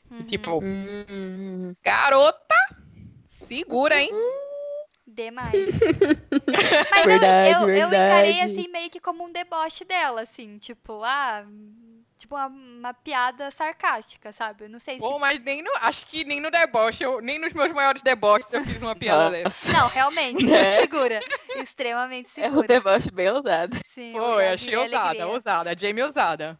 Uhum. tipo, Hum, garota, segura, hein? Demais. Mas Verdade, eu, eu, eu encarei verdade. assim meio que como um deboche dela, assim, tipo, ah, tipo uma, uma piada sarcástica, sabe? Eu não sei se. Pô, mas nem no, acho que nem no deboche, eu- nem nos meus maiores deboches eu fiz uma piada dessa. Não, realmente, É. segura. Extremamente É um segura. deboche bem ousado. Sim, Pô, eu achei ousada, alegria. ousada, a Jamie ousada.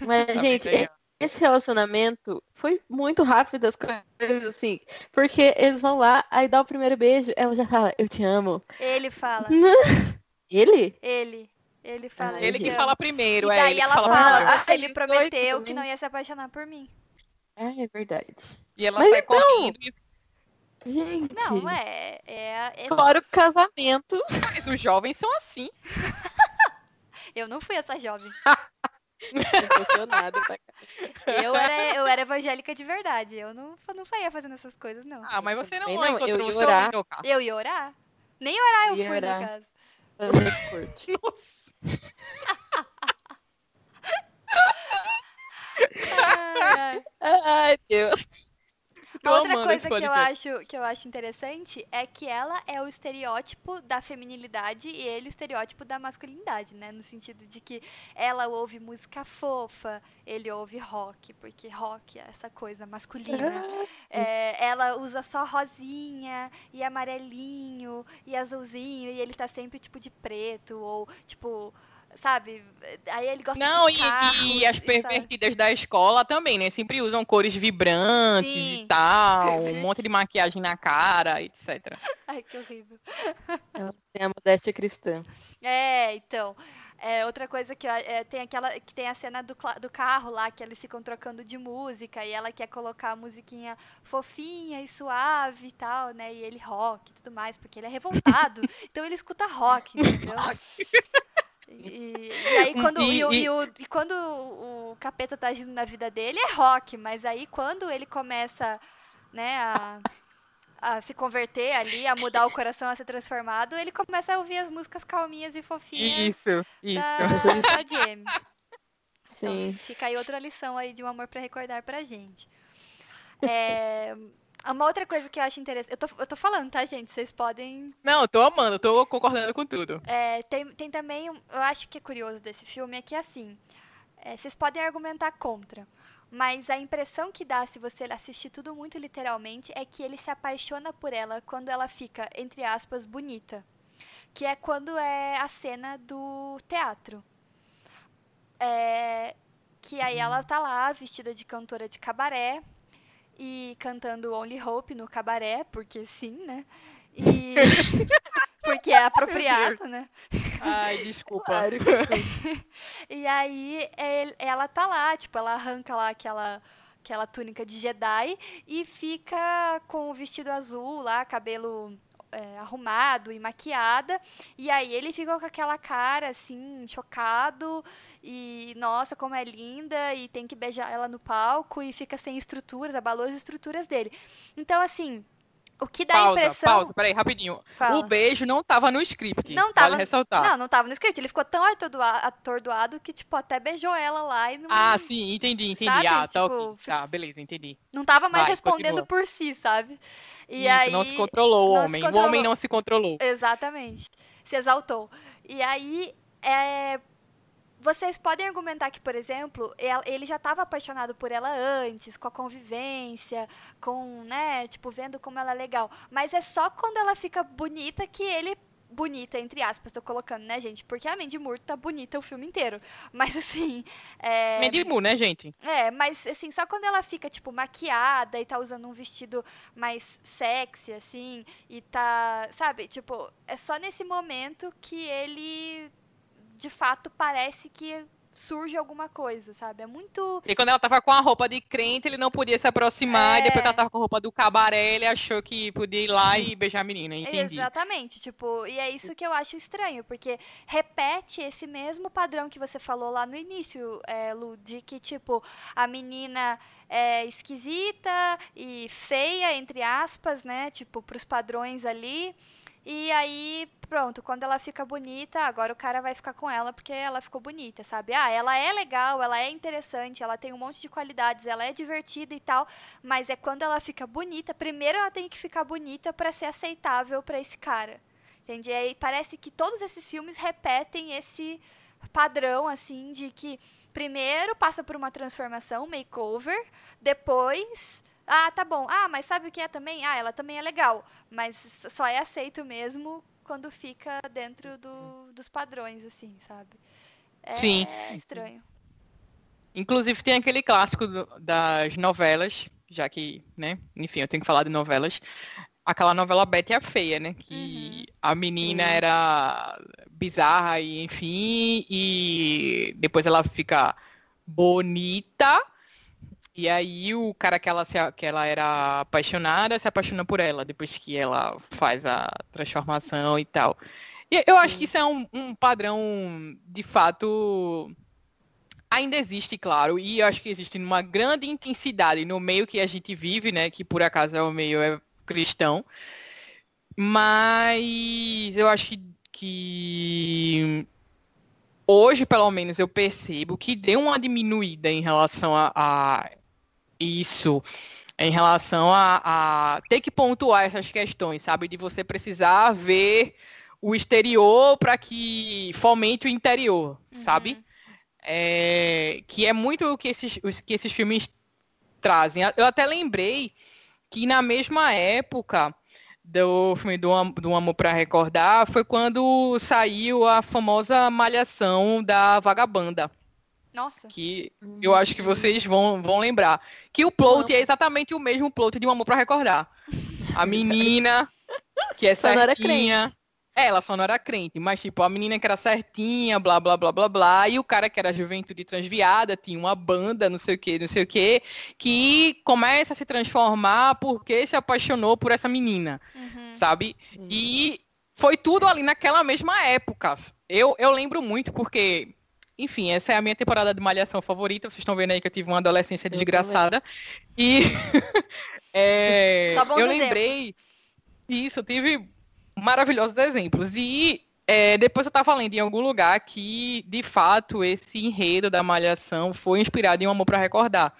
Mas, Tá gente, é, esse relacionamento foi muito rápido as coisas, assim. Porque eles vão lá, aí dá o primeiro beijo, ela já fala, eu te amo. Ele fala. Ele? Ele. Ele fala. "Eu Ele que amo." fala primeiro, E é. daí ele ela que fala, primeiro. Ah, você me eles prometeu que não ia se apaixonar por mim. É, é verdade. E ela Mas sai então- correndo e Gente. Não, é. É, é- Fora o casamento. faz. Os jovens são assim. Eu não fui essa jovem. Tá? Eu era, eu era evangélica de verdade. Eu não, não saía fazendo essas coisas, não. Ah, mas você não, não, eu encontrou ia o seu orar. Eu ia orar? Nem orar eu Ia fui, orar. no caso. Nossa. Ai, ai. Deus. Tô Outra amando coisa que eu, acho, que eu acho interessante é que ela é o estereótipo da feminilidade e ele o estereótipo da masculinidade, né? No sentido de que ela ouve música fofa, ele ouve rock, porque rock é essa coisa masculina. É, ela usa só rosinha e amarelinho e azulzinho e ele tá sempre tipo de preto ou tipo, sabe? Aí ele gosta Não, de e, carros, e as sabe? pervertidas da escola também, né? Sempre usam cores vibrantes Sim, e tal, um monte de maquiagem na cara, etc. Ai, que horrível. Tem a modéstia cristã. É, então. É, outra coisa que é, tem aquela que tem a cena do, do carro lá, que eles ficam trocando de música e ela quer colocar a musiquinha fofinha e suave e tal, né? E ele rock e tudo mais, porque ele é revoltado. então ele escuta rock, entendeu? E, e aí quando, E- e, o- e- e o- e quando o, capeta tá agindo na vida dele é rock, mas aí quando ele começa, né, a, a se converter ali, a mudar o coração, a ser transformado, ele começa a ouvir as músicas calminhas e fofinhas Isso, isso. da, da Jamie. Então, Sim. fica aí outra lição aí de um amor pra recordar pra gente. É, uma outra coisa que eu acho interessante. Eu tô, eu tô falando, tá, gente? Vocês podem. Não, eu tô amando, eu tô concordando com tudo. é, tem, tem também. Eu acho que é curioso desse filme é que assim. é, vocês podem argumentar contra. Mas a impressão que dá se você assistir tudo muito literalmente é que ele se apaixona por ela quando ela fica, entre aspas, bonita. Que é quando é a cena do teatro. É, que aí ela tá lá, vestida de cantora de cabaré, e cantando Only Hope no cabaré, porque sim, né? E. porque é apropriado, né? Ai, desculpa. E aí el- ela tá lá, tipo, ela arranca lá aquela aquela túnica de Jedi e fica com o vestido azul lá, cabelo é, arrumado e maquiada. E aí ele fica com aquela cara assim, chocado e nossa, como é linda e tem que beijar ela no palco e fica sem estruturas, abalou as estruturas dele. Então assim, o que dá a pausa, impressão pausa, peraí, rapidinho. Fala. O beijo não tava no script. Não vale tava- ressaltar. Não, não tava no script. Ele ficou tão atordoa- atordoado que, tipo, até beijou ela lá e não, Ah, sim, entendi, entendi. Sabe? Ah, tá, Tipo, ok. Tá, beleza, entendi. não tava mais Vai, respondendo continua. por si, sabe? E Isso, aí. não se controlou o homem. controlou. O homem não se controlou. Exatamente. Se exaltou. E aí, é, vocês podem argumentar que, por exemplo, el- ele já estava apaixonado por ela antes, com a convivência, com, né, tipo, vendo como ela é legal. Mas é só quando ela fica bonita que ele. Bonita, entre aspas, tô colocando, né, gente? Porque a Mandy Moore tá bonita o filme inteiro. Mas assim. É, Mandy Moore, né, gente? é, mas assim, só quando ela fica, tipo, maquiada e tá usando um vestido mais sexy, assim, e tá. Sabe, tipo, é só nesse momento que ele de fato parece que surge alguma coisa, sabe? É muito. E quando ela tava com a roupa de crente, ele não podia se aproximar. É. E depois que ela tava com a roupa do cabaré, ele achou que podia ir lá e beijar a menina. Entendi. Exatamente, tipo, e é isso que eu acho estranho, porque repete esse mesmo padrão que você falou lá no início, é, Lu, de que, tipo, a menina é esquisita e feia, entre aspas, né? Tipo, pros padrões ali. E aí, pronto, quando ela fica bonita, agora o cara vai ficar com ela porque ela ficou bonita, sabe? Ah, ela é legal, ela é interessante, ela tem um monte de qualidades, ela é divertida e tal, mas é quando ela fica bonita, primeiro ela tem que ficar bonita pra ser aceitável pra esse cara. Entende? E aí parece que todos esses filmes repetem esse padrão assim de que primeiro passa por uma transformação, makeover, depois ah, tá bom. Ah, mas sabe o que é também? Ah, ela também é legal. Mas só é aceito mesmo quando fica dentro do, dos padrões, assim, sabe? É Sim. estranho. Inclusive tem aquele clássico do, das novelas, já que, né, enfim, eu tenho que falar de novelas. Aquela novela Betty a Feia, né? Que uhum. a menina Sim. era bizarra e enfim, e depois ela fica bonita. E aí o cara que ela, se, que ela era apaixonada se apaixona por ela, depois que ela faz a transformação e tal. E eu acho que isso é um, um padrão, de fato, ainda existe, claro, e eu acho que existe uma grande intensidade no meio que a gente vive, né? Que por acaso é o meio é cristão. Mas eu acho que, que hoje, pelo menos, eu percebo que deu uma diminuída em relação a, a isso, em relação a, a, ter que pontuar essas questões, sabe? De você precisar ver o exterior para que fomente o interior, uhum. sabe? É, que é muito o que esses, que esses filmes trazem. Eu até lembrei que na mesma época do filme do, do Amor para Recordar foi quando saiu a famosa Malhação da Vagabanda. Nossa. Que eu acho que vocês vão, vão lembrar. Que o plot é exatamente o mesmo plot de Um Amor para Recordar. A menina, que é certinha. É, ela só não era crente, mas tipo, a menina que era certinha, blá, blá, blá, blá, blá, e o cara que era juventude transviada, tinha uma banda, não sei o que, não sei o que, que começa a se transformar porque se apaixonou por essa menina, uhum. sabe? Sim. E foi tudo ali naquela mesma época. Eu, eu lembro muito porque, enfim, essa é a minha temporada de Malhação favorita, vocês estão vendo aí que eu tive uma adolescência desgraçada, e é, eu lembrei, isso, eu tive maravilhosos exemplos. E é, depois eu estava lendo em algum lugar que, de fato, esse enredo da Malhação foi inspirado em Um Amor para Recordar.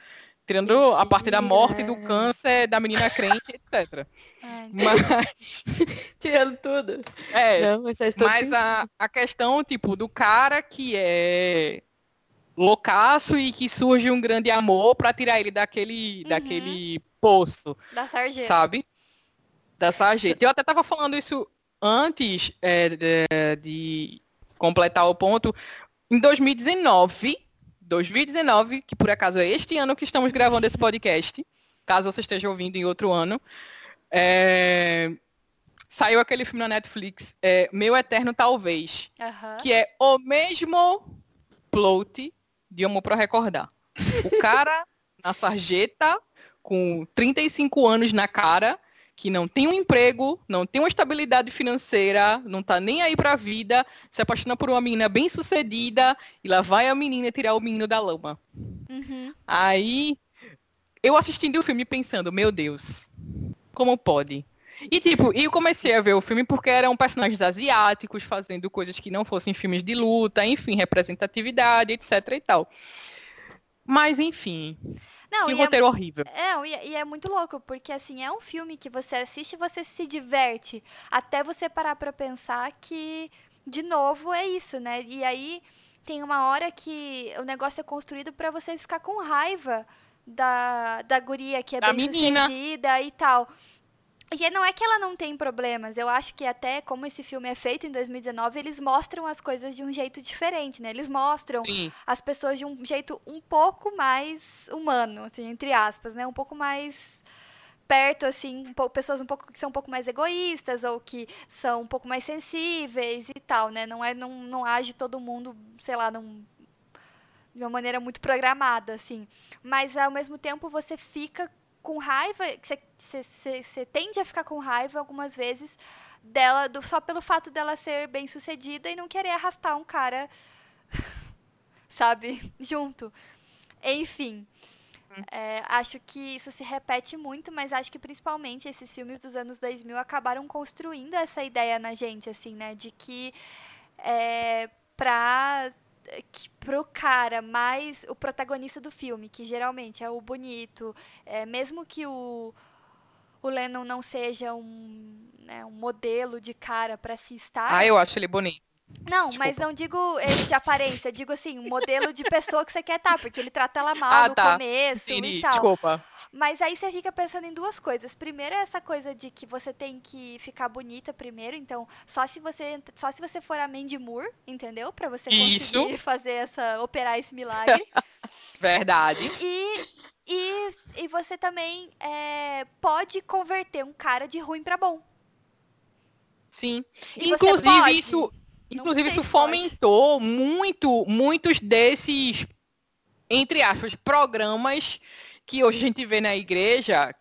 Tirando Mentira. a parte da morte, do câncer, da menina crente, etc. Ai, mas... Tirando tudo. É, Não, mas, a, a questão, tipo, do cara que é loucaço e que surge um grande amor para tirar ele daquele, uhum. daquele poço. Da sarjeta. Sabe? da sarjeta. Eu até estava falando isso antes é, de, de, completar o ponto. Em 2019, 2019, que por acaso é este ano que estamos gravando esse podcast, caso você esteja ouvindo em outro ano, é, saiu aquele filme na Netflix, é, Meu Eterno Talvez, que é o mesmo plot de Amor para Recordar. O cara na sarjeta, com 35 anos na cara, que não tem um emprego, não tem uma estabilidade financeira, não tá nem aí pra vida, se apaixona por uma menina bem sucedida, e lá vai a menina tirar o menino da lama. Uhum. Aí, eu assistindo o filme pensando, meu Deus, como pode? E tipo, eu comecei a ver o filme porque eram personagens asiáticos fazendo coisas que não fossem filmes de luta, enfim, representatividade, etc e tal. Mas enfim, não, que é roteiro é, horrível. É, e é, e é muito louco, porque assim, é um filme que você assiste e você se diverte. Até você parar pra pensar que, de novo, é isso, né? E aí tem uma hora que o negócio é construído para você ficar com raiva da, da guria que é da bem menina. sucedida e tal. E não é que ela não tem problemas, eu acho que até como esse filme é feito em 2019, eles mostram as coisas de um jeito diferente, né? Eles mostram Sim. as pessoas de um jeito um pouco mais humano, assim, entre aspas, né? Um pouco mais perto, assim, um pessoas um pouco que são um pouco mais egoístas ou que são um pouco mais sensíveis e tal, né? Não é, não, não age todo mundo, sei lá, num, de uma maneira muito programada, assim. Mas ao mesmo tempo você fica com raiva, você tende a ficar com raiva algumas vezes dela, do, só pelo fato dela ser bem sucedida e não querer arrastar um cara, sabe, junto. Enfim. É, acho que isso se repete muito, mas acho que principalmente esses filmes dos anos 2000 acabaram construindo essa ideia na gente, assim, né? De que é, pra que pro cara mais o protagonista do filme, que geralmente é o bonito, é, mesmo que o, o Lennon não seja um, né, um modelo de cara para se estar. Ah, eu acho ele bonito. Não, mas não digo ele de aparência, digo assim, modelo de pessoa que você quer estar, porque ele trata ela mal Ah, no tá. começo Entendi, e tal. desculpa. Mas aí você fica pensando em duas coisas. Primeiro é essa coisa de que você tem que ficar bonita primeiro, então só se você só se você for a Mandy Moore, entendeu? Pra você Isso. conseguir fazer essa operar esse milagre. Verdade. e, e e você também é, pode converter um cara de ruim pra bom. Sim. E inclusive, isso. Inclusive, isso se pode. fomentou muito, muitos desses, entre aspas, programas que hoje a gente vê na igreja,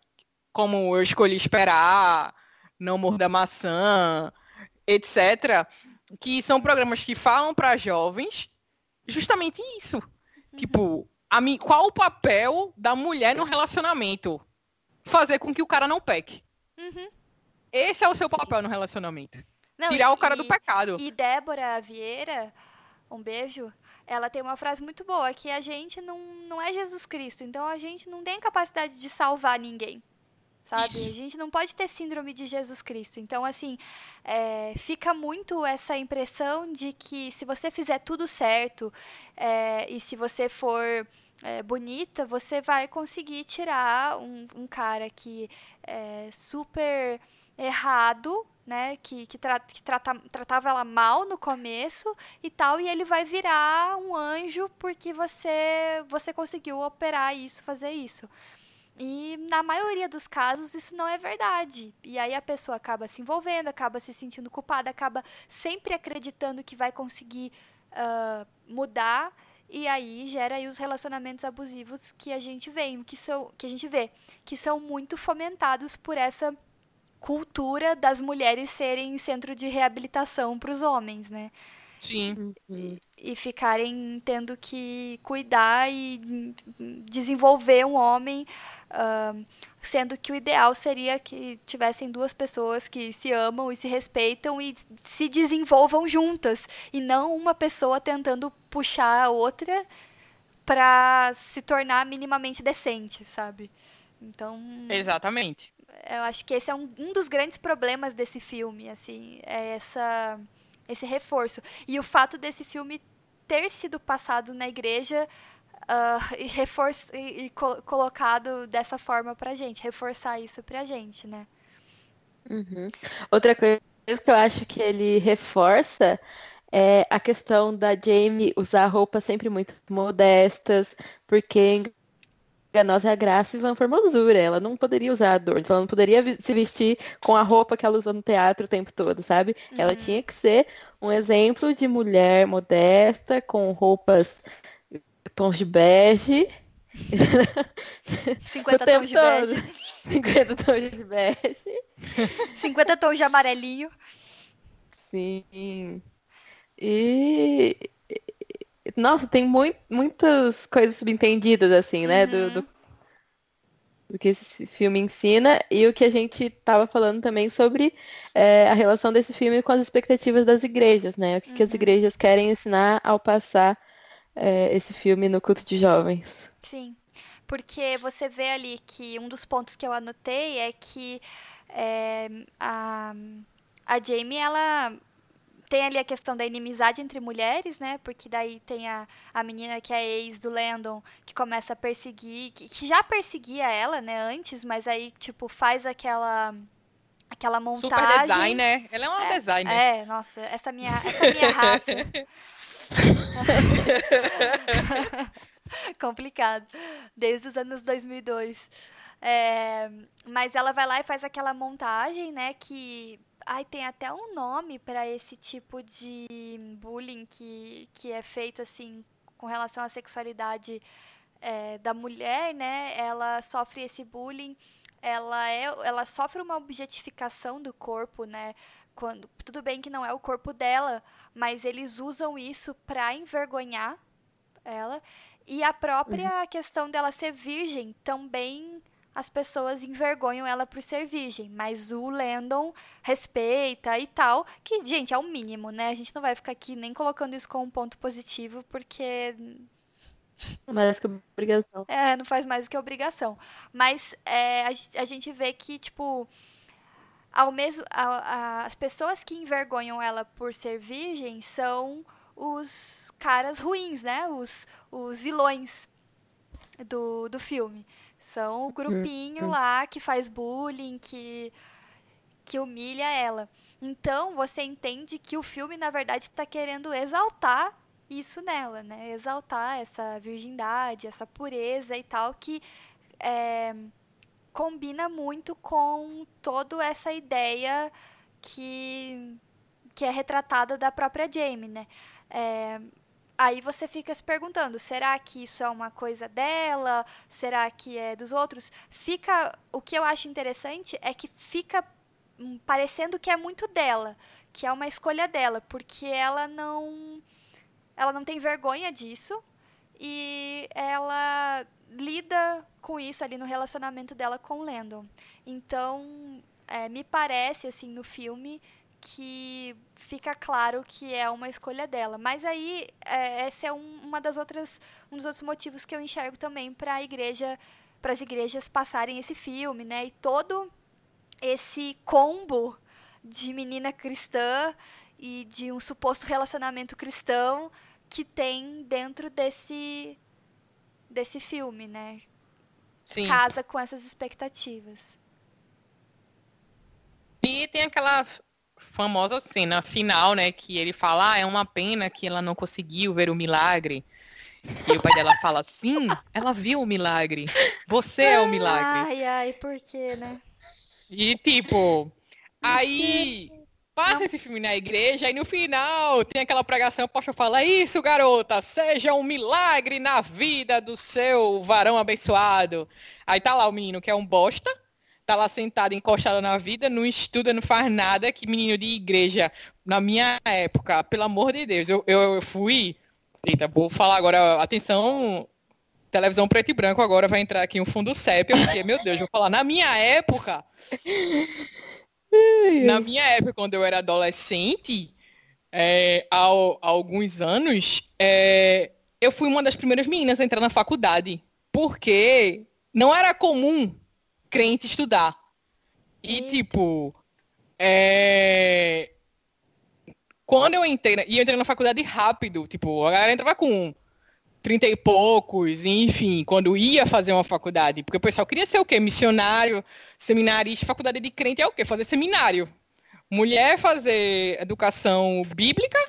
como Eu Escolhi Esperar, Não Morda Maçã, etc., que são programas que falam para jovens justamente isso. Uhum. Tipo, a qual o papel da mulher no relacionamento? Fazer com que o cara não peque. Uhum. Esse é o seu papel no relacionamento. Não, Tirar e- o cara do pecado. E Débora Vieira, um beijo, ela tem uma frase muito boa, que a gente não, não é Jesus Cristo, então a gente não tem capacidade de salvar ninguém. Sabe? Isso. A gente não pode ter síndrome de Jesus Cristo. Então, assim, é, fica muito essa impressão de que se você fizer tudo certo é, e se você for é, bonita, você vai conseguir tirar um, um cara que é super errado, né? Que, que, tra- que trata- tratava ela mal no começo e tal, e ele vai virar um anjo porque você, você conseguiu operar isso, fazer isso. E na maioria dos casos isso não é verdade. E aí a pessoa acaba se envolvendo, acaba se sentindo culpada, acaba sempre acreditando que vai conseguir ah, mudar. E aí gera aí os relacionamentos abusivos que a gente vê, que são que a gente vê, que são muito fomentados por essa cultura das mulheres serem centro de reabilitação para os homens, né? Sim. e ficarem tendo que cuidar e desenvolver um homem, ah, sendo que o ideal seria que tivessem duas pessoas que se amam e se respeitam e se desenvolvam juntas, e não uma pessoa tentando puxar a outra para se tornar minimamente decente, sabe? Então, Exatamente. Eu acho que esse é um, um dos grandes problemas desse filme, assim, é essa, esse reforço. E o fato desse filme ter sido passado na igreja ah, e, refor e, e co- colocado dessa forma pra gente, reforçar isso pra gente, né? Uhum. Outra coisa que eu acho que ele reforça é a questão da Jamie usar roupas sempre muito modestas, porque enganosa é a graça e vã formosura. Ela não poderia usar adornos, ela não poderia se vestir com a roupa que ela usou no teatro o tempo todo, sabe? Ela tinha que ser um exemplo de mulher modesta, com roupas tons de bege. 50 o tempo tons de todo. bege, 50 tons de bege. 50 tons de amarelinho. Sim. E. Nossa, tem mui- muitas coisas subentendidas, assim, né? Do, do, do que esse filme ensina e o que a gente tava falando também sobre é, a relação desse filme com as expectativas das igrejas, né? O que, que as igrejas querem ensinar ao passar é, esse filme no culto de jovens. Sim, porque você vê ali que um dos pontos que eu anotei é que é, a, a Jamie, ela tem ali a questão da inimizade entre mulheres, né? Porque daí tem a, a menina que é ex do Landon, que começa a perseguir, que, que já perseguia ela, né, antes, mas aí, tipo, faz aquela aquela montagem. Super designer. Ela é uma designer. É, nossa, essa minha, essa minha raça. Complicado. Desde os anos 2002. É, mas ela vai lá e faz aquela montagem, né? Que. Ai, tem até um nome para esse tipo de bullying que, que é feito, assim, com relação à sexualidade é, da mulher, né? Ela sofre esse bullying. Ela, é, ela sofre uma objetificação do corpo, né? Quando, tudo bem que não é o corpo dela, mas eles usam isso para envergonhar ela. E a própria questão dela ser virgem também as pessoas envergonham ela por ser virgem, mas o Landon respeita e tal, que, gente, é o mínimo, né? A gente não vai ficar aqui nem colocando isso como um ponto positivo, porque Mais que obrigação. é, não faz mais do que obrigação. Mas é, a, a gente vê que, tipo, ao mesmo, a, a, as pessoas que envergonham ela por ser virgem são os caras ruins, né? Os, os vilões do, do filme. São o grupinho uhum. lá que faz bullying, que, que humilha ela. Então você entende que o filme, na verdade, está querendo exaltar isso nela, né? Exaltar essa virgindade, essa pureza e tal, que é, combina muito com toda essa ideia que, que é retratada da própria Jamie, né? É, aí você fica se perguntando, será que isso é uma coisa dela? Será que é dos outros? Fica, o que eu acho interessante é que fica hum, parecendo que é muito dela, que é uma escolha dela, porque ela não ela não tem vergonha disso e ela lida com isso ali no relacionamento dela com o Landon. Então, é, me parece assim no filme que fica claro que é uma escolha dela. Mas aí é, esse é um, uma das outras um dos outros motivos que eu enxergo também para a igreja para as igrejas passarem esse filme, né? E todo esse combo de menina cristã e de um suposto relacionamento cristão que tem dentro desse desse filme, né? Sim. Casa com essas expectativas. E tem aquela famosa cena final, né? Que ele fala, ah, é uma pena que ela não conseguiu ver o milagre. E o pai dela fala, sim, ela viu o milagre. Você é o milagre. Ai, ai, por quê, né? E tipo, aí passa esse filme na igreja e no final tem aquela pregação, o pastor fala, isso garota, seja um milagre na vida do seu varão abençoado. Aí tá lá o menino que é um bosta, tá lá sentado, encostado na vida, não estuda, não faz nada, que menino de igreja, na minha época, pelo amor de Deus, eu, eu fui, eita, vou falar agora, atenção, televisão preto e branco, agora vai entrar aqui um fundo sépia, porque, meu Deus, vou falar, na minha época, na minha época, quando eu era adolescente, é, há, há, alguns anos, é, eu fui uma das primeiras meninas a entrar na faculdade, porque não era comum crente estudar. E, tipo, é... quando eu entrei, e eu entrei na faculdade rápido, tipo, a galera entrava com 30 e poucos, enfim, quando ia fazer uma faculdade, porque o pessoal queria ser o quê? Missionário, seminarista, faculdade de crente é o quê? Fazer seminário. Mulher fazer educação bíblica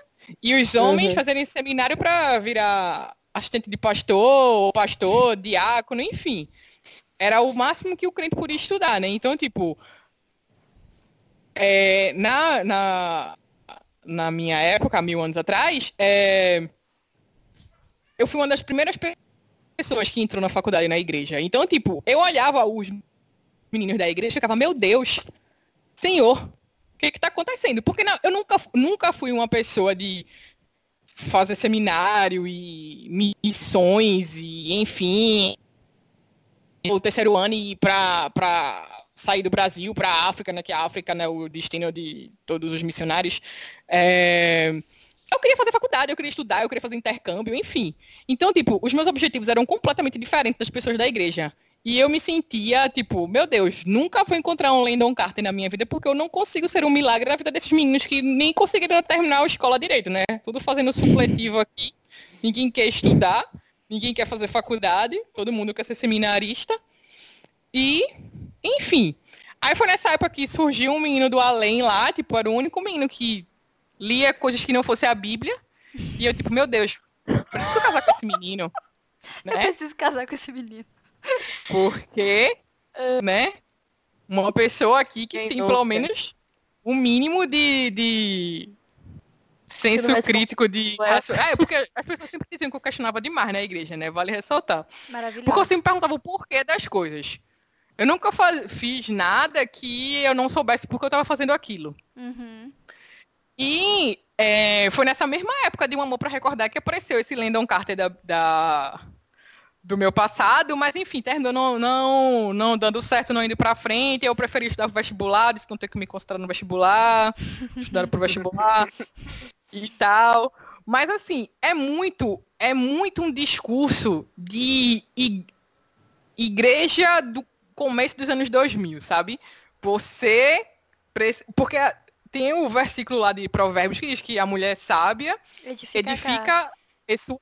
e os homens uhum. fazerem seminário para virar assistente de pastor, pastor, diácono, enfim era o máximo que o crente podia estudar, né? Então, tipo, é, na, na, na minha época, mil anos atrás, é, eu fui uma das primeiras pessoas que entrou na faculdade na igreja. Então, tipo, eu olhava os meninos da igreja e ficava, meu Deus, Senhor, o que está acontecendo? Porque não, eu nunca, nunca fui uma pessoa de fazer seminário e missões e, enfim, o terceiro ano e para para sair do Brasil para a África, né, que a África é né, o destino de todos os missionários. É... Eu queria fazer faculdade, eu queria estudar, eu queria fazer intercâmbio, enfim. Então, tipo, os meus objetivos eram completamente diferentes das pessoas da igreja. E eu me sentia, tipo, meu Deus, nunca vou encontrar um Landon Carter na minha vida porque eu não consigo ser um milagre na vida desses meninos que nem conseguiram terminar a escola direito, né? Tudo fazendo supletivo aqui, ninguém quer estudar ninguém quer fazer faculdade, todo mundo quer ser seminarista. E, enfim. Aí foi nessa época que surgiu um menino do além lá, tipo, era o único menino que lia coisas que não fosse a Bíblia. E eu, tipo, meu Deus, preciso casar com esse menino. Né? Eu preciso casar com esse menino. Porque, né? Uma pessoa aqui que Quem tem nunca? pelo menos o um mínimo de, de senso crítico de. É, porque as pessoas sempre diziam que eu questionava demais na igreja, né? Vale ressaltar. Maravilhoso. Porque eu sempre perguntava o porquê das coisas. Eu nunca faz... fiz nada que eu não soubesse porque eu estava fazendo aquilo. Uhum. E é, foi nessa mesma época de Um Amor para Recordar que apareceu esse Landon Carter da, da, do meu passado, mas enfim, terminou não, não, não dando certo, não indo para frente. Eu preferi estudar pro vestibular, disse que não ter que me concentrar no vestibular, estudar pro vestibular e tal. Mas assim, é muito, é muito um discurso de igreja do começo dos anos 2000, sabe? Você Porque tem o versículo lá de Provérbios que diz que a mulher sábia edifica, edifica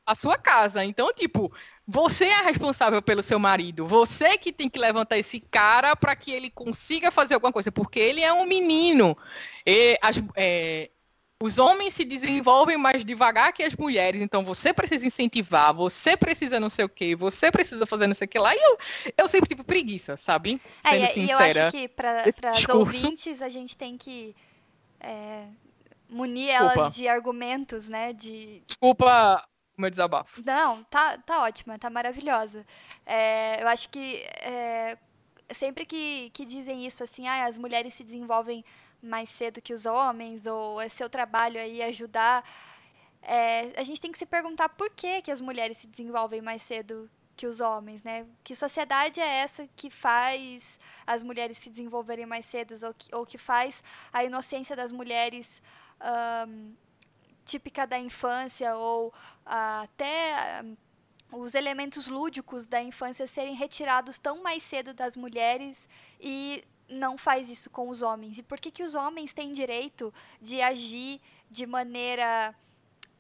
a sua casa. Então, tipo, você é responsável pelo seu marido. Você que tem que levantar esse cara para que ele consiga fazer alguma coisa, porque ele é um menino. E as, é, os homens se desenvolvem mais devagar que as mulheres, então você precisa incentivar, você precisa não sei o que, você precisa fazer não sei o que lá, e eu, eu sempre tipo preguiça, sabe? É, Sendo é, sincera. E eu acho que para as ouvintes a gente tem que é, munir Desculpa. elas de argumentos, né? De... Desculpa o meu desabafo. Não, tá, tá ótima, tá maravilhosa. É, eu acho que é, sempre que, que dizem isso, assim, ah, as mulheres se desenvolvem mais cedo que os homens, ou é seu trabalho aí ajudar. É, a gente tem que se perguntar por que, que as mulheres se desenvolvem mais cedo que os homens, né? Que sociedade é essa que faz as mulheres se desenvolverem mais cedo, ou que, ou que faz a inocência das mulheres um, típica da infância, ou uh, até um, os elementos lúdicos da infância serem retirados tão mais cedo das mulheres e não faz isso com os homens? E por que, que os homens têm direito de agir de maneira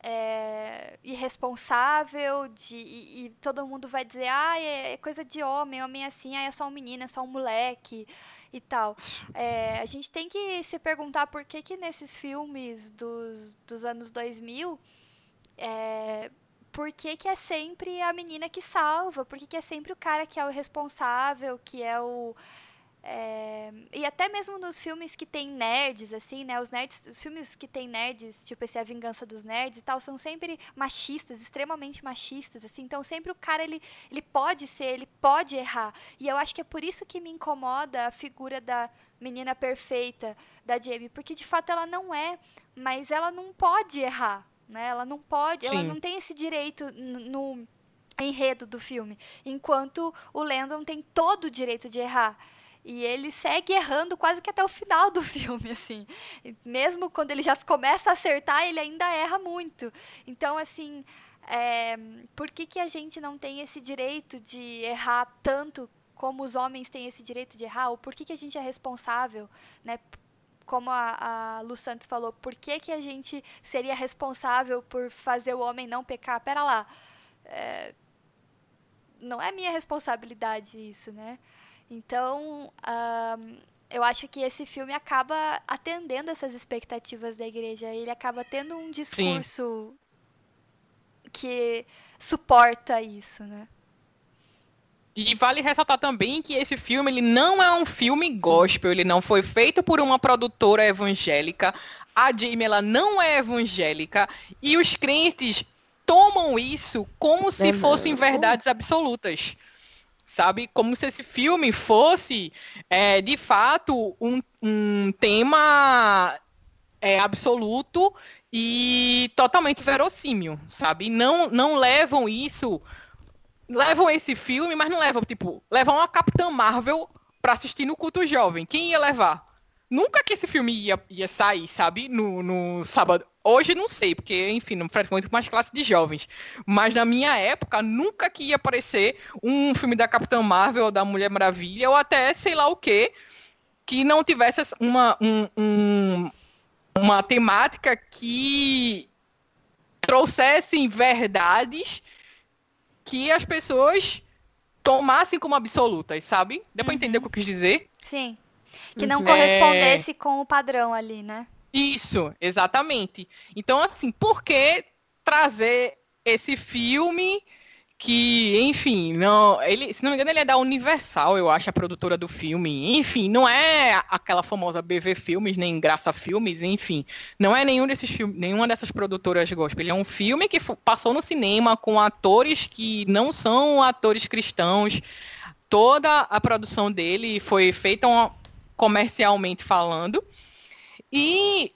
é, irresponsável de, e, e, todo mundo vai dizer, ah, é, é, coisa de homem, homem é assim, ah, é só um menino, é só um moleque e tal. É, a gente tem que se perguntar por que que nesses filmes dos, dos anos 2000, é, por que, que é sempre a menina que salva? Por que, que é sempre o cara que é o responsável, que é o é, e até mesmo nos filmes que tem nerds, assim, né? Os nerds, os filmes que tem nerds, tipo esse A Vingança dos Nerds e tal, são sempre machistas, extremamente machistas, assim. Então sempre o cara ele, ele pode ser, ele pode errar. E eu acho que é por isso que me incomoda a figura da menina perfeita da Jamie, porque de fato ela não é, mas ela não pode errar, né? Ela não pode, Sim. ela não tem esse direito no enredo do filme, enquanto o Landon tem todo o direito de errar. E ele segue errando quase que até o final do filme, assim. Mesmo quando ele já começa a acertar, ele ainda erra muito. Então, assim, é, por que, que a gente não tem esse direito de errar tanto como os homens têm esse direito de errar? Ou por que, que a gente é responsável, né? Como a, a Lu Santos falou, por que, que a gente seria responsável por fazer o homem não pecar? Pera lá. É, não é minha responsabilidade isso, né? Então, um, eu acho que esse filme acaba atendendo essas expectativas da igreja. Ele acaba tendo um discurso Sim. que suporta isso, né? E vale ressaltar também que esse filme ele não é um filme gospel, ele não foi feito por uma produtora evangélica. A Jamie ela não é evangélica e os crentes tomam isso como se fossem verdades absolutas sabe? Como se esse filme fosse, é, de fato, um, um tema é, absoluto e totalmente verossímil, sabe? Não, não levam isso, levam esse filme, mas não levam, tipo, levam a Capitã Marvel para assistir no culto jovem. Quem ia levar? Nunca que esse filme ia, ia sair, sabe? No, no sábado. Hoje não sei, porque, enfim, não frequento mais classe de jovens. Mas na minha época, nunca que ia aparecer um filme da Capitã Marvel ou da Mulher Maravilha, ou até sei lá o quê, que não tivesse uma, um, um, uma temática que trouxessem verdades que as pessoas tomassem como absolutas, sabe? Deu pra uhum. entender o que eu quis dizer? Sim. Que não é... correspondesse com o padrão ali, né? Isso, exatamente. Então, assim, por que trazer esse filme que, enfim, não, ele, se não me engano, ele é da Universal, eu acho, a produtora do filme. Enfim, não é aquela famosa BV Filmes, nem Graça Filmes, enfim. Não é nenhum desses filmes, nenhuma dessas produtoras gospel. Ele é um filme que passou no cinema com atores que não são atores cristãos. Toda a produção dele foi feita comercialmente falando. E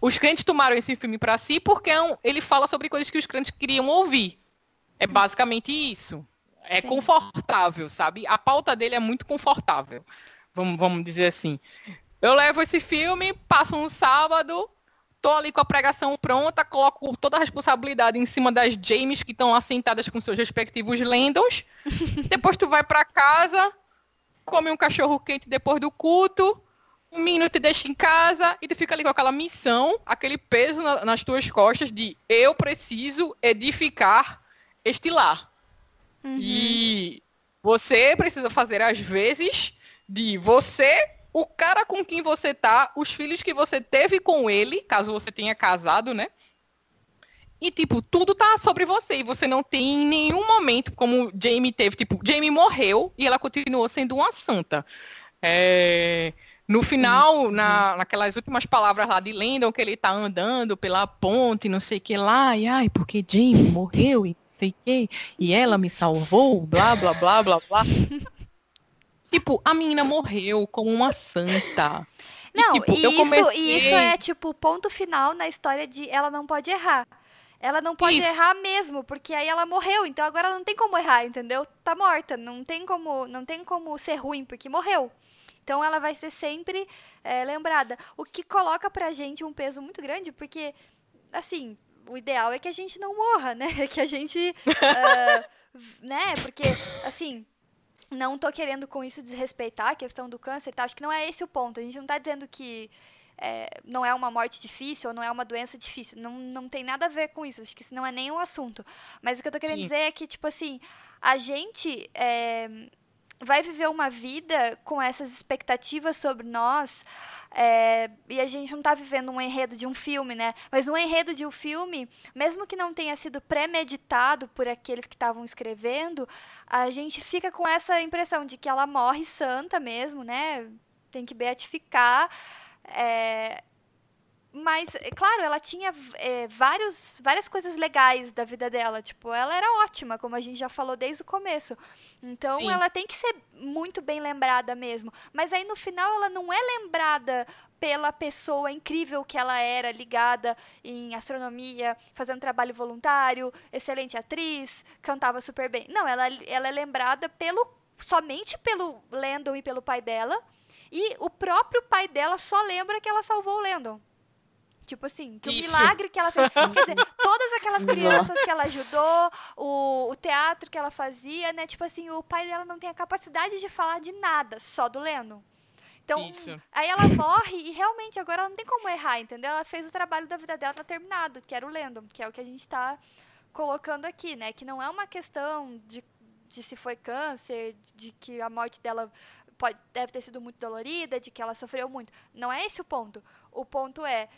os crentes tomaram esse filme para si porque é ele fala sobre coisas que os crentes queriam ouvir. É basicamente isso. É Sim. confortável, sabe? A pauta dele é muito confortável. Vamos, vamos dizer assim. Eu levo esse filme, passo um sábado, tô ali com a pregação pronta, coloco toda a responsabilidade em cima das James que estão assentadas com seus respectivos Lendons. Depois tu vai para casa, come um cachorro quente depois do culto, o menino te deixa em casa e tu fica ali com aquela missão, aquele peso na, nas tuas costas de eu preciso edificar este lar. Uhum. E você precisa fazer às vezes de você, o cara com quem você tá, os filhos que você teve com ele, caso você tenha casado, né? E, tipo, tudo tá sobre você. E você não tem em nenhum momento, como Jamie teve, tipo, Jamie morreu e ela continuou sendo uma santa. É... No final, na, naquelas últimas palavras lá de Landon, que ele tá andando pela ponte, não sei o que lá, e ai, porque Jamie morreu e não sei o que, e ela me salvou, blá, blá, blá, blá, blá. tipo, a menina morreu como uma santa. Não, e, tipo, e isso, comecei... e isso é, tipo, ponto final na história de ela não pode errar. Ela não pode Isso. errar mesmo, porque aí ela morreu, então agora ela não tem como errar, entendeu? Tá morta, não tem como, não tem como ser ruim porque morreu. Então ela vai ser sempre é, lembrada. O que coloca pra gente um peso muito grande, porque, assim, o ideal é que a gente não morra, né? Que a gente. uh, né? Porque, assim. Não tô querendo com isso desrespeitar a questão do câncer, tá? Acho que não é esse o ponto. A gente não tá dizendo que é, não é uma morte difícil ou não é uma doença difícil. Não, não tem nada a ver com isso. Acho que isso não é nem um assunto. Mas o que eu tô querendo Sim. dizer é que, tipo assim, a gente é, vai viver uma vida com essas expectativas sobre nós. É, e a gente não tá vivendo um enredo de um filme, né? Mas um enredo de um filme, mesmo que não tenha sido premeditado por aqueles que estavam escrevendo, a gente fica com essa impressão de que ela morre santa mesmo, né? Tem que beatificar. É, mas, é claro, ela tinha é, vários, várias coisas legais da vida dela. Tipo, ela era ótima, como a gente já falou desde o começo. Então, Sim. ela tem que ser muito bem lembrada mesmo. Mas aí, no final, ela não é lembrada pela pessoa incrível que ela era, ligada em astronomia, fazendo trabalho voluntário, excelente atriz, cantava super bem. Não, ela, ela é lembrada pelo somente pelo Landon e pelo pai dela e o próprio pai dela só lembra que ela salvou o Landon. Tipo assim, que Isso. o milagre que ela fez. Quer dizer, todas aquelas crianças que ela ajudou, o, o teatro que ela fazia, né? Tipo assim, o pai dela não tem a capacidade de falar de nada, só do Landon. Então, Isso. aí ela morre e realmente agora ela não tem como errar, entendeu? Ela fez o trabalho da vida dela, tá terminado, que era o Landon, que é o que a gente tá colocando aqui, né? Que não é uma questão de, de se foi câncer, de que a morte dela pode, deve ter sido muito dolorida, de que ela sofreu muito. Não é esse o ponto. O ponto é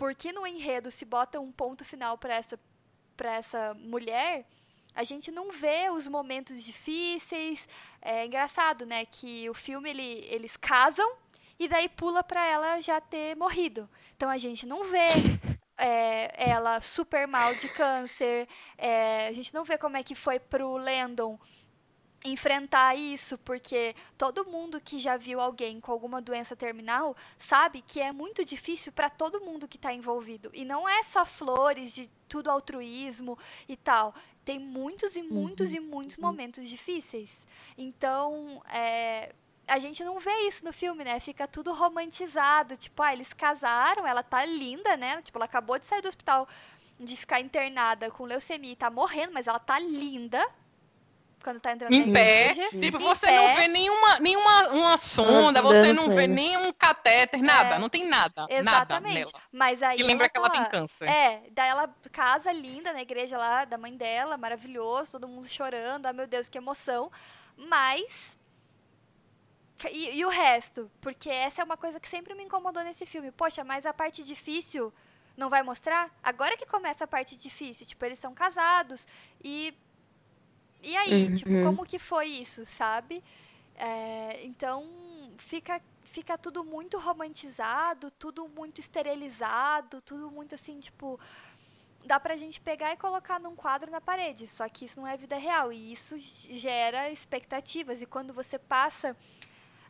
por que no enredo se bota um ponto final para essa para essa mulher, a gente não vê os momentos difíceis. É engraçado, né, que o filme ele, eles casam e daí pula para ela já ter morrido. Então a gente não vê é, ela super mal de câncer. É, a gente não vê como é que foi pro Landon enfrentar isso, porque todo mundo que já viu alguém com alguma doença terminal sabe que é muito difícil para todo mundo que está envolvido. E não é só flores de tudo altruísmo e tal. Tem muitos e muitos uhum. e muitos momentos difíceis. Então, é, a gente não vê isso no filme, né? Fica tudo romantizado. Tipo, ah, eles casaram, ela tá linda, né? Tipo, ela acabou de sair do hospital de ficar internada com leucemia e tá morrendo, mas ela tá linda, quando tá entrando em na pé. Igreja, tipo, em você pé. não vê nenhuma, nenhuma uma sonda, você não vê nenhum catéter, nada, é. não tem nada. Exatamente. Nada nela. Mas aí. Que lembra que ela tem câncer. É, daí ela casa linda na igreja lá da mãe dela, maravilhoso, todo mundo chorando, ah meu Deus, que emoção. Mas. E, e o resto? Porque essa é uma coisa que sempre me incomodou nesse filme. Poxa, mas a parte difícil não vai mostrar? Agora que começa a parte difícil. Tipo, eles são casados e e aí, uhum. tipo, como que foi isso, sabe? É, então, fica, fica tudo muito romantizado, tudo muito esterilizado, tudo muito assim, tipo. Dá pra gente pegar e colocar num quadro na parede, só que isso não é vida real. E isso gera expectativas. E quando você passa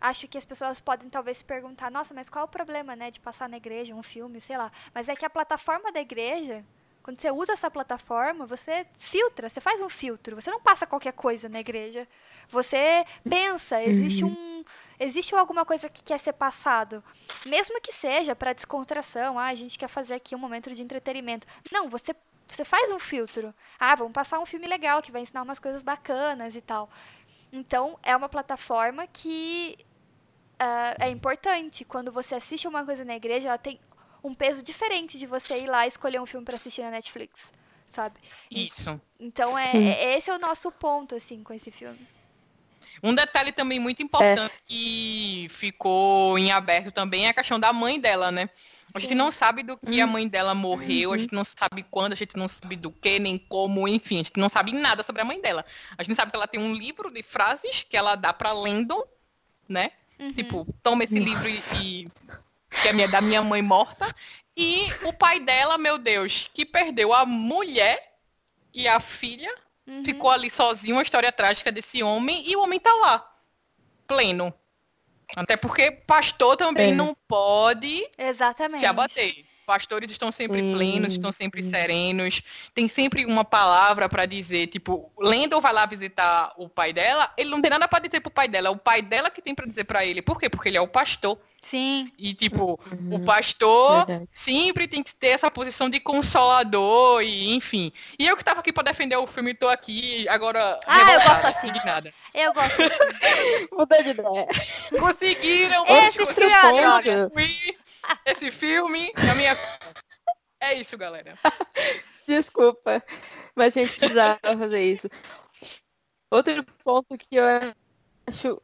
acho que as pessoas podem talvez se perguntar, nossa, mas qual é o problema, né, de passar na igreja um filme, sei lá. Mas é que a plataforma da igreja quando você usa essa plataforma, você filtra, você faz um filtro. Você não passa qualquer coisa na igreja. Você pensa, existe uhum. um existe alguma coisa que quer ser passado, mesmo que seja para descontração. Ah, a gente quer fazer aqui um momento de entretenimento. Não, você você faz um filtro. Ah, vamos passar um filme legal que vai ensinar umas coisas bacanas e tal. Então, é uma plataforma que uh, é importante. Quando você assiste uma coisa na igreja, ela tem um peso diferente de você ir lá escolher um filme para assistir na Netflix, sabe? Isso. Então é, é, esse é o nosso ponto assim com esse filme. Um detalhe também muito importante é. que ficou em aberto também é a questão da mãe dela, né? A gente não sabe do que a mãe dela morreu, a gente não sabe quando, a gente não sabe do que, nem como, enfim, a gente não sabe nada sobre a mãe dela. A gente sabe que ela tem um livro de frases que ela dá pra Landon, né? Uhum. Tipo, toma esse livro e, e, que é minha, da minha mãe morta. E o pai dela, meu Deus, que perdeu a mulher e a filha, uhum. ficou ali sozinho, uma história trágica desse homem, e o homem tá lá, pleno. Até porque pastor também é. não pode Exatamente. se abater. Pastores estão sempre plenos, estão sempre serenos, tem sempre uma palavra para dizer, tipo, Lendon vai lá visitar o pai dela, ele não tem nada para dizer pro pai dela, é o pai dela que tem para dizer para ele. Por quê? Porque ele é o pastor. Sim. E, tipo, uhum. o pastor Verdade. sempre tem que ter essa posição de consolador, e enfim. E eu que tava aqui pra defender o filme, tô aqui agora. Ah, eu gosto assim. Nada. Eu gosto assim. De ideia. Conseguiram! Esse filme é esse filme na minha. É isso, galera. Desculpa, mas a gente precisava fazer isso. Outro ponto que eu acho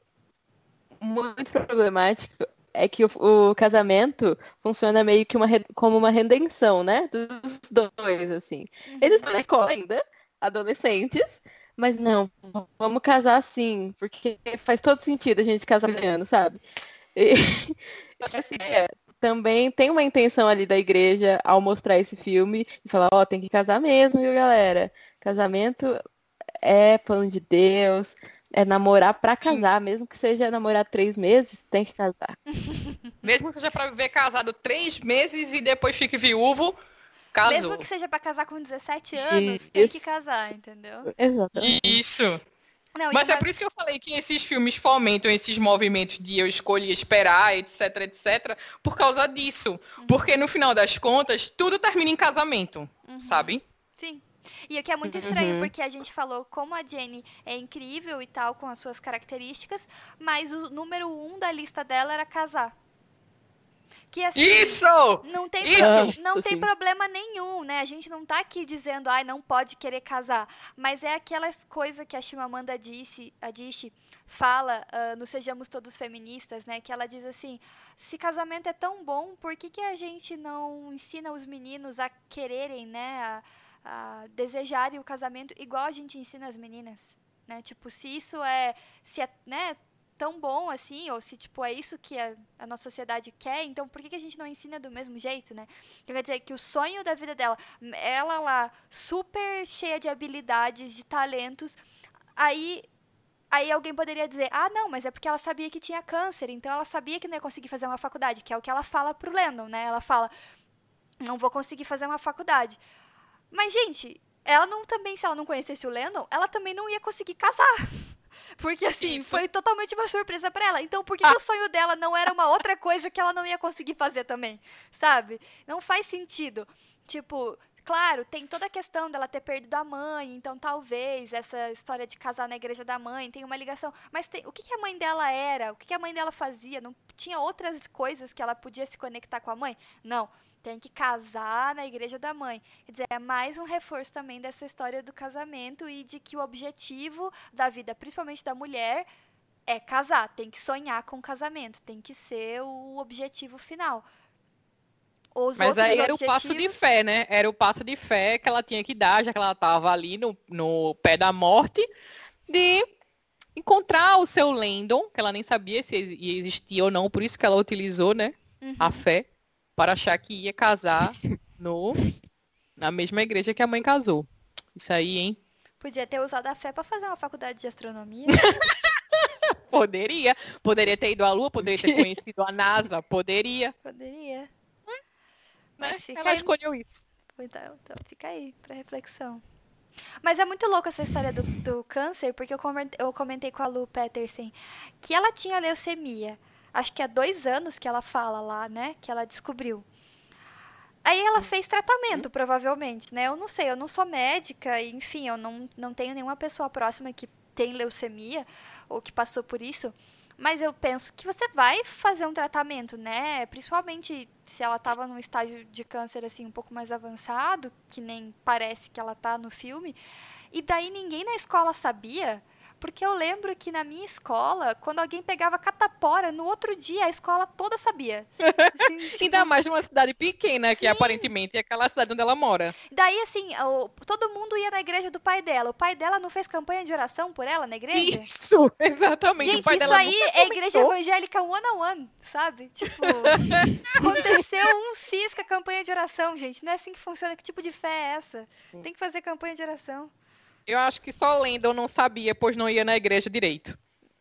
muito problemático é que o, o casamento funciona meio que uma, como uma redenção, né? Dos dois, assim. Uhum. Eles estão na escola ainda, adolescentes, mas não, vamos casar assim, porque faz todo sentido a gente casar ganhando, sabe? E, assim, é, também tem uma intenção ali da igreja ao mostrar esse filme e falar, ó, oh, tem que casar mesmo, viu, galera? Casamento é plano de Deus, é namorar pra casar, mesmo que seja namorar três meses, tem que casar. mesmo que seja pra viver casado três meses e depois fique viúvo, casou. Mesmo que seja pra casar com 17 anos, Isso. tem que casar, entendeu? Exatamente. Isso. Não, Mas é por isso que eu falei que esses filmes fomentam esses movimentos de eu escolher esperar, etc, etc, por causa disso. Uhum. Porque no final das contas, tudo termina em casamento, uhum. sabe? E o que é muito estranho, uhum. porque a gente falou como a Jenny é incrível e tal, com as suas características, mas o número um da lista dela era casar. Que, assim, isso! Não tem, Isso! não tem problema nenhum, né? A gente não tá aqui dizendo, ai, não pode querer casar. Mas é aquelas coisas que a Chimamanda disse, a Dishi fala uh, no Sejamos Todos Feministas, né? Que ela diz assim, se casamento é tão bom, por que, que a gente não ensina os meninos a quererem, né? A, a desejarem o casamento igual a gente ensina as meninas? Né? Tipo, se isso é, se é, né, tão bom assim, ou se, tipo, é isso que a, a nossa sociedade quer, então por que, que a gente não ensina do mesmo jeito, né? Quer dizer que o sonho da vida dela, ela lá, super cheia de habilidades, de talentos, aí Aí alguém poderia dizer, ah, não, mas é porque ela sabia que tinha câncer, então ela sabia que não ia conseguir fazer uma faculdade, que é o que ela fala pro Lennon, né? Ela fala, não vou conseguir fazer uma faculdade. Mas, gente, ela não também, se ela não conhecesse o Lennon, ela também não ia conseguir casar. Porque assim, Isso. foi totalmente uma surpresa para ela. Então, por que, ah. que, o sonho dela não era uma outra coisa que ela não ia conseguir fazer também? Sabe? Não faz sentido. Tipo, claro, tem toda a questão dela ter perdido a mãe, então talvez essa história de casar na igreja da mãe tenha uma ligação. Mas tem, o que, que, a mãe dela era? O que, que a mãe dela fazia? Não tinha outras coisas que ela podia se conectar com a mãe? Não tem que casar na igreja da mãe. Quer dizer, é mais um reforço também dessa história do casamento e de que o objetivo da vida, principalmente da mulher, é casar, tem que sonhar com o casamento, tem que ser o objetivo final. Os Mas aí era objetivos... o passo de fé, né? Era o passo de fé que ela tinha que dar, já que ela estava ali no, no pé da morte, de encontrar o seu Landon, que ela nem sabia se ia existir ou não, por isso que ela utilizou, né? Uhum. A fé para achar que ia casar no na mesma igreja que a mãe casou. Isso aí, hein? Podia ter usado a fé para fazer uma faculdade de astronomia. poderia. Poderia ter ido à Lua, poderia ter conhecido a NASA, poderia. Poderia. Né? Ela aí... escolheu isso. Então, então fica aí para reflexão. Mas é muito louco essa história do, do câncer, porque eu comentei, eu comentei com a Lu Peterson que ela tinha leucemia acho que há dois anos que ela fala lá, né? Que ela descobriu. Aí ela fez tratamento, provavelmente, né? Eu não sei, eu não sou médica, enfim, eu não, não tenho nenhuma pessoa próxima que tem leucemia ou que passou por isso. Mas eu penso que você vai fazer um tratamento, né? Principalmente se ela tava num estágio de câncer assim um pouco mais avançado, que nem parece que ela tá no filme. E daí ninguém na escola sabia. Porque eu lembro que na minha escola, quando alguém pegava catapora, no outro dia a escola toda sabia. Assim, tipo... Ainda mais numa cidade pequena, Sim. que aparentemente é aquela cidade onde ela mora. Daí, assim, o, todo mundo ia na igreja do pai dela. O pai dela não fez campanha de oração por ela na igreja? Isso, exatamente. Gente, isso aí é igreja evangélica one-on-one, one, sabe? Tipo, aconteceu um cisca campanha de oração, gente. Não é assim que funciona. Que tipo de fé é essa? Tem que fazer campanha de oração. Eu acho que só Lendon não sabia, pois não ia na igreja direito.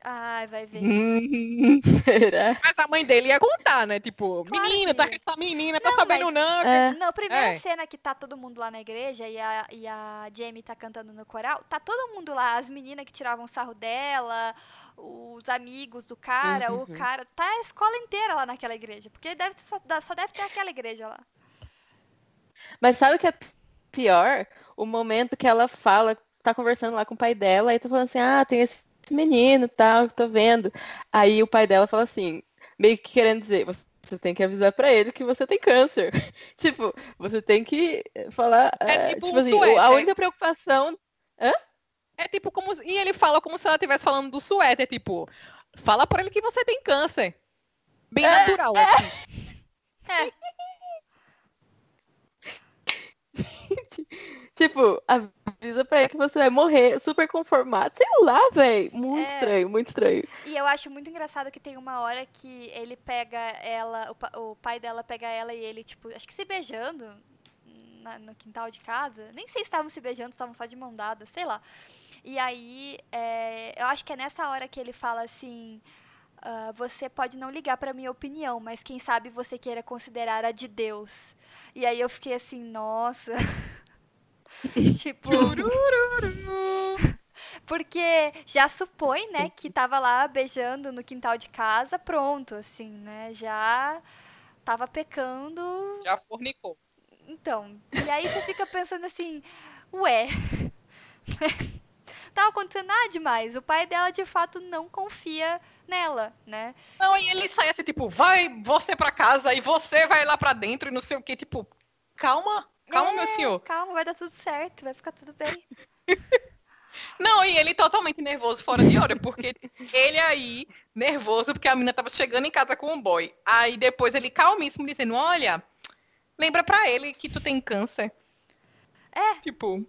Ai, vai ver. Será? Mas a mãe dele ia contar, né? Tipo, claro menina, tá com essa menina, tá não, tá sabendo não? É. Não, primeira é. cena que tá todo mundo lá na igreja e a, e a Jamie tá cantando no coral, tá todo mundo lá, as meninas que tiravam sarro dela, os amigos do cara, uhum. o cara, tá a escola inteira lá naquela igreja, porque deve, só, só deve ter aquela igreja lá. Mas sabe o que é pior? O momento que ela fala tá conversando lá com o pai dela e tá falando assim, ah, tem esse menino tal, que tô vendo. Aí o pai dela fala assim, meio que querendo dizer, você tem que avisar para ele que você tem câncer. tipo, você tem que falar. É tipo, tipo um assim, suéter. a única preocupação. Hã? É tipo como. E ele fala como se ela estivesse falando do suéter, tipo, fala para ele que você tem câncer. Bem é, natural, é. assim. É. Gente, tipo, avisa pra ele que você vai morrer super conformado. Sei lá, velho. Muito é... estranho, muito estranho. E eu acho muito engraçado que tem uma hora que ele pega ela, o, o pai dela pega ela e ele, tipo, acho que se beijando na, no quintal de casa. Nem sei se estavam se beijando, estavam só de mão dada, sei lá. E aí, é, eu acho que é nessa hora que ele fala assim. Uh, você pode não ligar para minha opinião, mas quem sabe você queira considerar a de Deus. E aí eu fiquei assim, nossa. tipo. Porque já supõe, né, que tava lá beijando no quintal de casa, pronto, assim, né? Já tava pecando. Já fornicou. Então, e aí você fica pensando assim, ué. tava acontecendo nada demais. O pai dela de fato não confia nela, né? Não, e ele sai assim, tipo, vai você pra casa e você vai lá pra dentro e não sei o que, tipo, calma, calma, é, meu senhor. Calma, vai dar tudo certo, vai ficar tudo bem. Não, e ele totalmente nervoso fora de hora, porque ele aí, nervoso, porque a menina tava chegando em casa com um boy. Aí depois ele calmíssimo dizendo, olha, lembra pra ele que tu tem câncer. É. Tipo,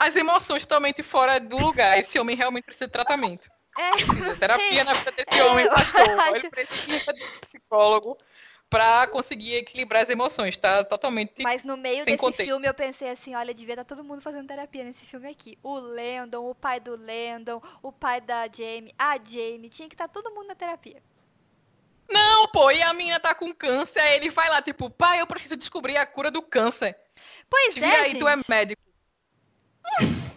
as emoções totalmente fora do lugar. Esse homem realmente precisa de tratamento. É, precisa terapia sei. na vida desse é, homem, pastor. Acho... Ele precisa de um psicólogo para conseguir equilibrar as emoções, tá totalmente Mas no meio desse contexto. filme eu pensei assim, olha, devia estar tá todo mundo fazendo terapia nesse filme aqui. O Landon, o pai do Landon, o pai da Jamie, a Jamie, tinha que estar tá todo mundo na terapia. Não, pô, e a menina tá com câncer, aí ele vai lá, tipo, pai, eu preciso descobrir a cura do câncer. Pois Te é, aí, gente. tu é médico.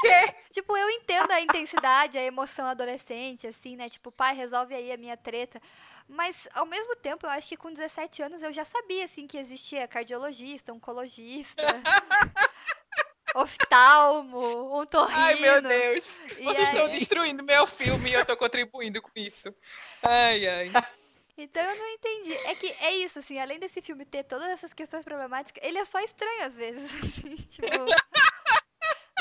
Quê? Tipo, eu entendo a intensidade, a emoção adolescente, assim, né? Tipo, pai, resolve aí a minha treta. Mas, ao mesmo tempo, eu acho que com 17 anos eu já sabia, assim, que existia cardiologista, oncologista, oftalmo, um torrino. Ai, meu Deus. Vocês aí... estão destruindo meu filme e eu estou contribuindo com isso. Ai, ai. Então eu não entendi. É que é isso, assim, além desse filme ter todas essas questões problemáticas, ele é só estranho às vezes. Assim, tipo.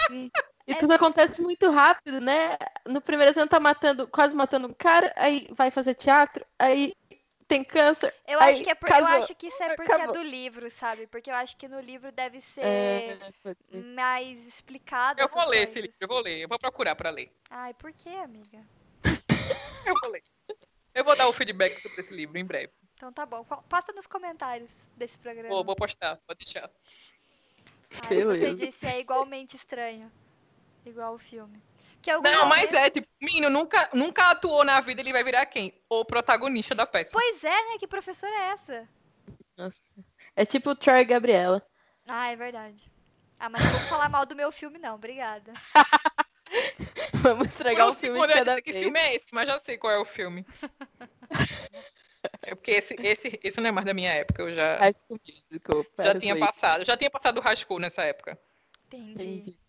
E é... tudo acontece muito rápido, né? No primeiro ano tá matando, quase matando um cara, aí vai fazer teatro, aí tem câncer. Eu acho que é por, eu acho que isso é porque Acabou. é do livro, sabe? Porque eu acho que no livro deve ser é, mais explicado. Eu vou ler coisas. esse livro, eu vou ler, eu vou procurar para ler. Ai, por que, amiga? eu vou ler. Eu vou dar o feedback sobre esse livro em breve. Então tá bom. Passa nos comentários desse programa. Vou, vou postar, pode deixar. Ai, você disse é igualmente estranho. Igual o filme. Que não, mas é, tipo, menino nunca, nunca atuou na vida, ele vai virar quem? O protagonista da peça. Pois é, né? Que professora é essa? Nossa. É tipo o Troy Gabriela. Ah, é verdade. Ah, mas não vou falar mal do meu filme, não. Obrigada. Vamos estragar o filme de cada Que filme é esse? Mas já sei qual é o filme. É porque esse, esse, esse não é mais da minha época, eu já. High School Musical. Já tinha passado. Já tinha passado o High School nessa época. Entendi. Entendi.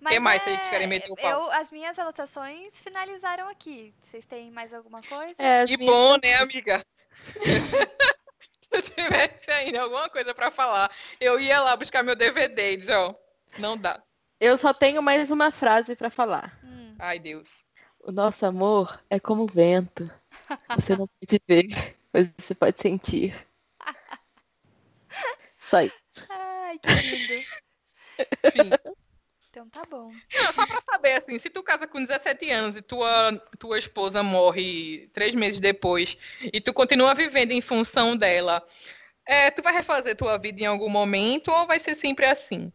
O que mais vocês querem meter o pau? é, Eu, as minhas anotações finalizaram aqui. Vocês têm mais alguma coisa? É, Que as minhas- bom, né, amiga? Se eu tivesse ainda alguma coisa pra falar, eu ia lá buscar meu DVD e dizer, ó, não dá. Eu só tenho mais uma frase pra falar. Hum. Ai, Deus. O nosso amor é como o vento. Você não pode ver, mas você pode sentir. Só isso. Ai, que lindo. Enfim. Então tá bom. Não, só pra saber, assim, se tu casa com 17 anos e tua, tua esposa morre três meses depois e tu continua vivendo em função dela, é, tu vai refazer tua vida em algum momento ou vai ser sempre assim?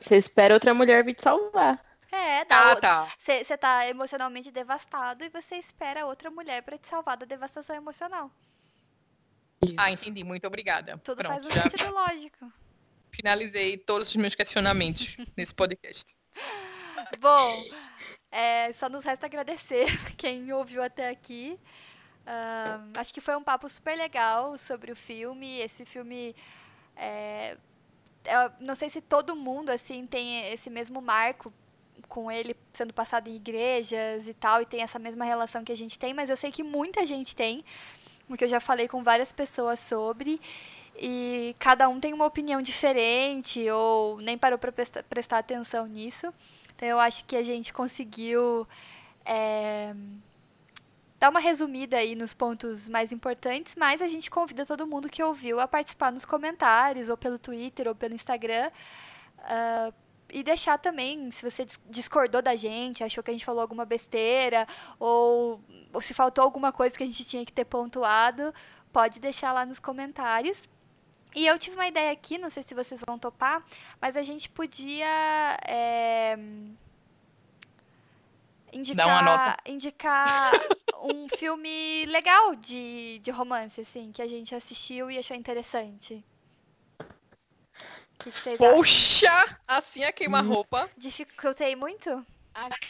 Você espera outra mulher vir te salvar. É, dá. Ah, tá. Você tá emocionalmente devastado e você espera outra mulher pra te salvar da devastação emocional. Ah, entendi. Muito obrigada. Tudo Pronto, faz um já sentido lógico. Finalizei todos os meus questionamentos nesse podcast. Bom, é, só nos resta agradecer quem ouviu até aqui. Acho que foi um papo super legal sobre o filme. Esse filme. é, eu não sei se todo mundo assim tem esse mesmo marco com ele sendo passado em igrejas e tal, e tem essa mesma relação que a gente tem, mas eu sei que muita gente tem, porque eu já falei com várias pessoas sobre. E cada um tem uma opinião diferente, ou nem parou para prestar atenção nisso. Então eu acho que a gente conseguiu é, dar uma resumida aí nos pontos mais importantes, mas a gente convida todo mundo que ouviu a participar nos comentários, ou pelo Twitter, ou pelo Instagram. ah, e deixar também, se você dis- discordou da gente, achou que a gente falou alguma besteira, ou, ou se faltou alguma coisa que a gente tinha que ter pontuado, pode deixar lá nos comentários. E eu tive uma ideia aqui, não sei se vocês vão topar, mas a gente podia é, indicar, Dá uma nota. indicar um filme legal de, de romance, assim, que a gente assistiu e achou interessante. Que que vocês acham? Poxa! Assim é queima-roupa. Dificultei muito?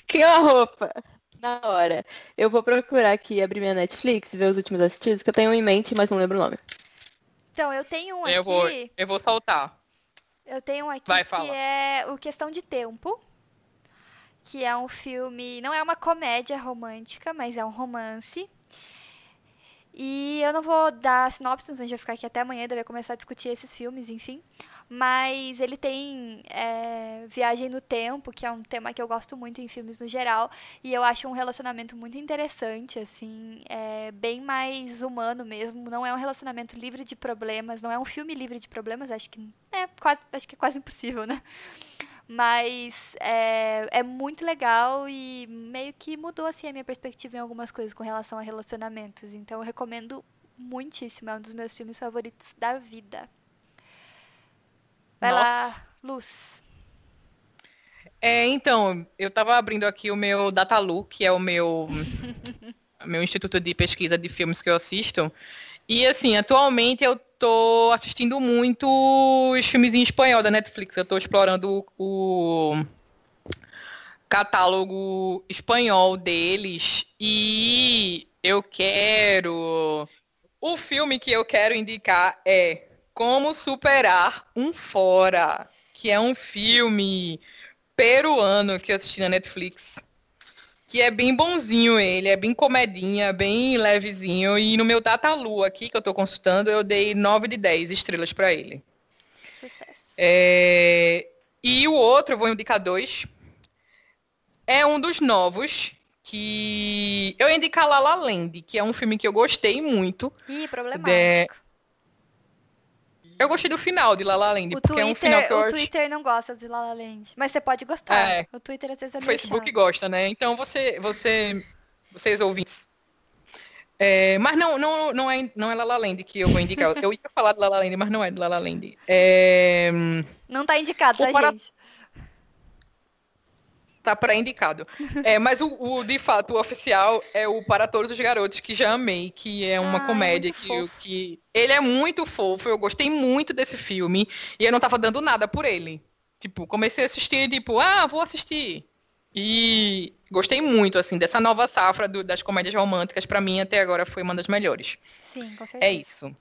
Que a roupa. Na hora. Eu vou procurar aqui, abrir minha Netflix, ver os últimos assistidos, que eu tenho em mente, mas não lembro o nome. Então, eu tenho um aqui. Eu vou, eu vou soltar. Eu tenho um aqui Vai, que fala. é o Questão de Tempo, que é um filme, não é uma comédia romântica, mas é um romance. E eu não vou dar sinopse, a gente vai ficar aqui até amanhã, deve começar a discutir esses filmes, enfim. Mas ele tem é, viagem no tempo, que é um tema que eu gosto muito em filmes no geral. E eu acho um relacionamento muito interessante, assim, é bem mais humano mesmo. Não é um relacionamento livre de problemas, não é um filme livre de problemas, acho que é quase, acho que é quase impossível, né? Mas é, é muito legal e meio que mudou assim a minha perspectiva em algumas coisas com relação a relacionamentos. Então eu recomendo muitíssimo, é um dos meus filmes favoritos da vida. Vai lá, Nossa. Luz. É, então, eu tava abrindo aqui o meu Datalu, que é o meu, meu instituto de pesquisa de filmes que eu assisto. E assim, atualmente eu tô assistindo muito os filmes em espanhol da Netflix. Eu tô explorando o, o catálogo espanhol deles. E eu quero. O filme que eu quero indicar é Como Superar um Fora, que é um filme peruano que eu assisti na Netflix. Que é bem bonzinho ele, é bem comedinha, bem levezinho. E no meu Datalu aqui, que eu tô consultando, eu dei 9 de 10 estrelas pra ele. Sucesso. É, E o outro, eu vou indicar dois. É um dos novos, que eu ia indicar La La Land, que é um filme que eu gostei muito. Ih, problemático. Eu gostei do final de La La Land, O porque é um Twitter, final que eu o. Twitter não gosta de La La Land, mas você pode gostar. É. O Twitter às vezes é O Facebook chato. gosta, né? Então você, você, vocês ouvintes. É, mas não, não, não é, não é La La Land que eu vou indicar. Eu ia falar de La La Land, mas não é de La La Land. É, Não tá indicado, tá, para- gente? Tá pré-indicado. É, mas o, o, de fato, o oficial é o Para Todos os Garotos, que já amei, que é uma Ah, é comédia que, fofo. que. Ele é muito fofo, eu gostei muito desse filme. E eu não tava dando nada por ele. Tipo, comecei a assistir, tipo, ah, vou assistir. E gostei muito, assim, dessa nova safra do- das comédias românticas. Pra mim, até agora, foi uma das melhores. Sim, com certeza. É isso.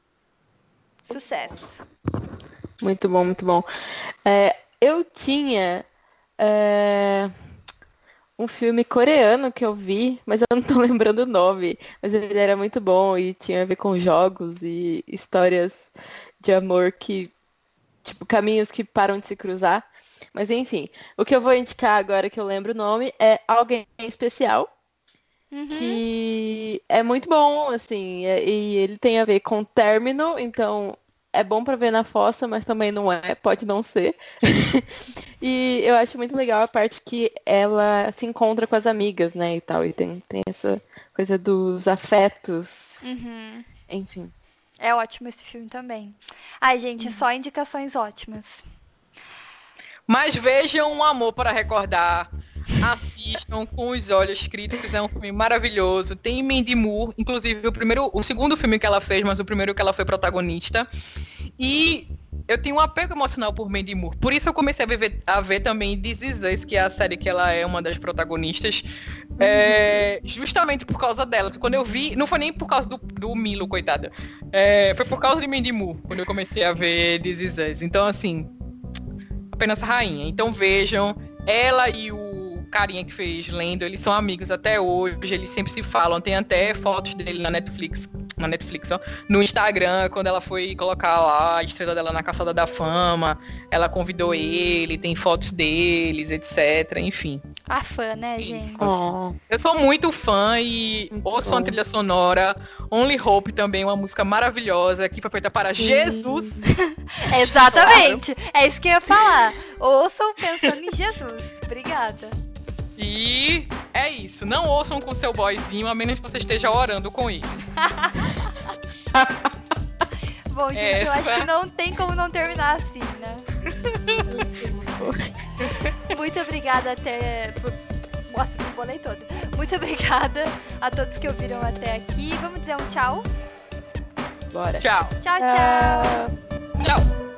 Sucesso. Muito bom, muito bom. É, eu tinha É... Um filme coreano que eu vi, mas eu não tô lembrando o nome. Mas ele era muito bom e tinha a ver com jogos e histórias de amor que. Tipo, caminhos que param de se cruzar. Mas enfim, o que eu vou indicar agora que eu lembro o nome é Alguém Especial. Uhum. Que é muito bom, assim, é- e ele tem a ver com término, então é bom pra ver na fossa, mas também não é, pode não ser. e eu acho muito legal a parte que ela se encontra com as amigas, né, e tal, e tem, tem essa coisa dos afetos, Uhum. enfim. É ótimo esse filme também. Ai, gente, só indicações ótimas. Mas vejam um amor para recordar. Assistam com os olhos críticos, é um filme maravilhoso. Tem Mandy Moore, inclusive o primeiro, o segundo filme que ela fez, mas o primeiro que ela foi protagonista. E eu tenho um apego emocional por Mandy Moore. Por isso eu comecei a ver, a ver também This Is Us, que é a série que ela é uma das protagonistas. É, justamente por causa dela. Que quando eu vi, não foi nem por causa do, do Milo, coitada. É, foi por causa de Mandy Moore, quando eu comecei a ver This Is Us. Então, assim, apenas rainha. Então vejam, ela e o carinha que fez Lendo, eles são amigos até hoje, eles sempre se falam, tem até fotos dele na Netflix, na Netflix, ó, no Instagram, quando ela foi colocar lá a estrela dela na caçada da fama, ela convidou ele, tem fotos deles, etc, enfim. A fã, né, gente? Oh, Eu sou muito fã e Muito ouço a bom. trilha sonora, Only Hope também, uma música maravilhosa, que foi feita para Sim. Jesus. Exatamente. É isso que eu ia falar. Ouçam pensando em Jesus. Obrigada. E é isso. Não ouçam com seu boyzinho, a menos que você esteja orando com ele. Bom, gente, eu Essa- acho que não tem como não terminar assim, né? Muito obrigada até. Por... Nossa, me bolei toda. Muito obrigada a todos que ouviram até aqui. Vamos dizer um tchau? bora. Tchau. Tchau, tchau. Tchau. Tchau.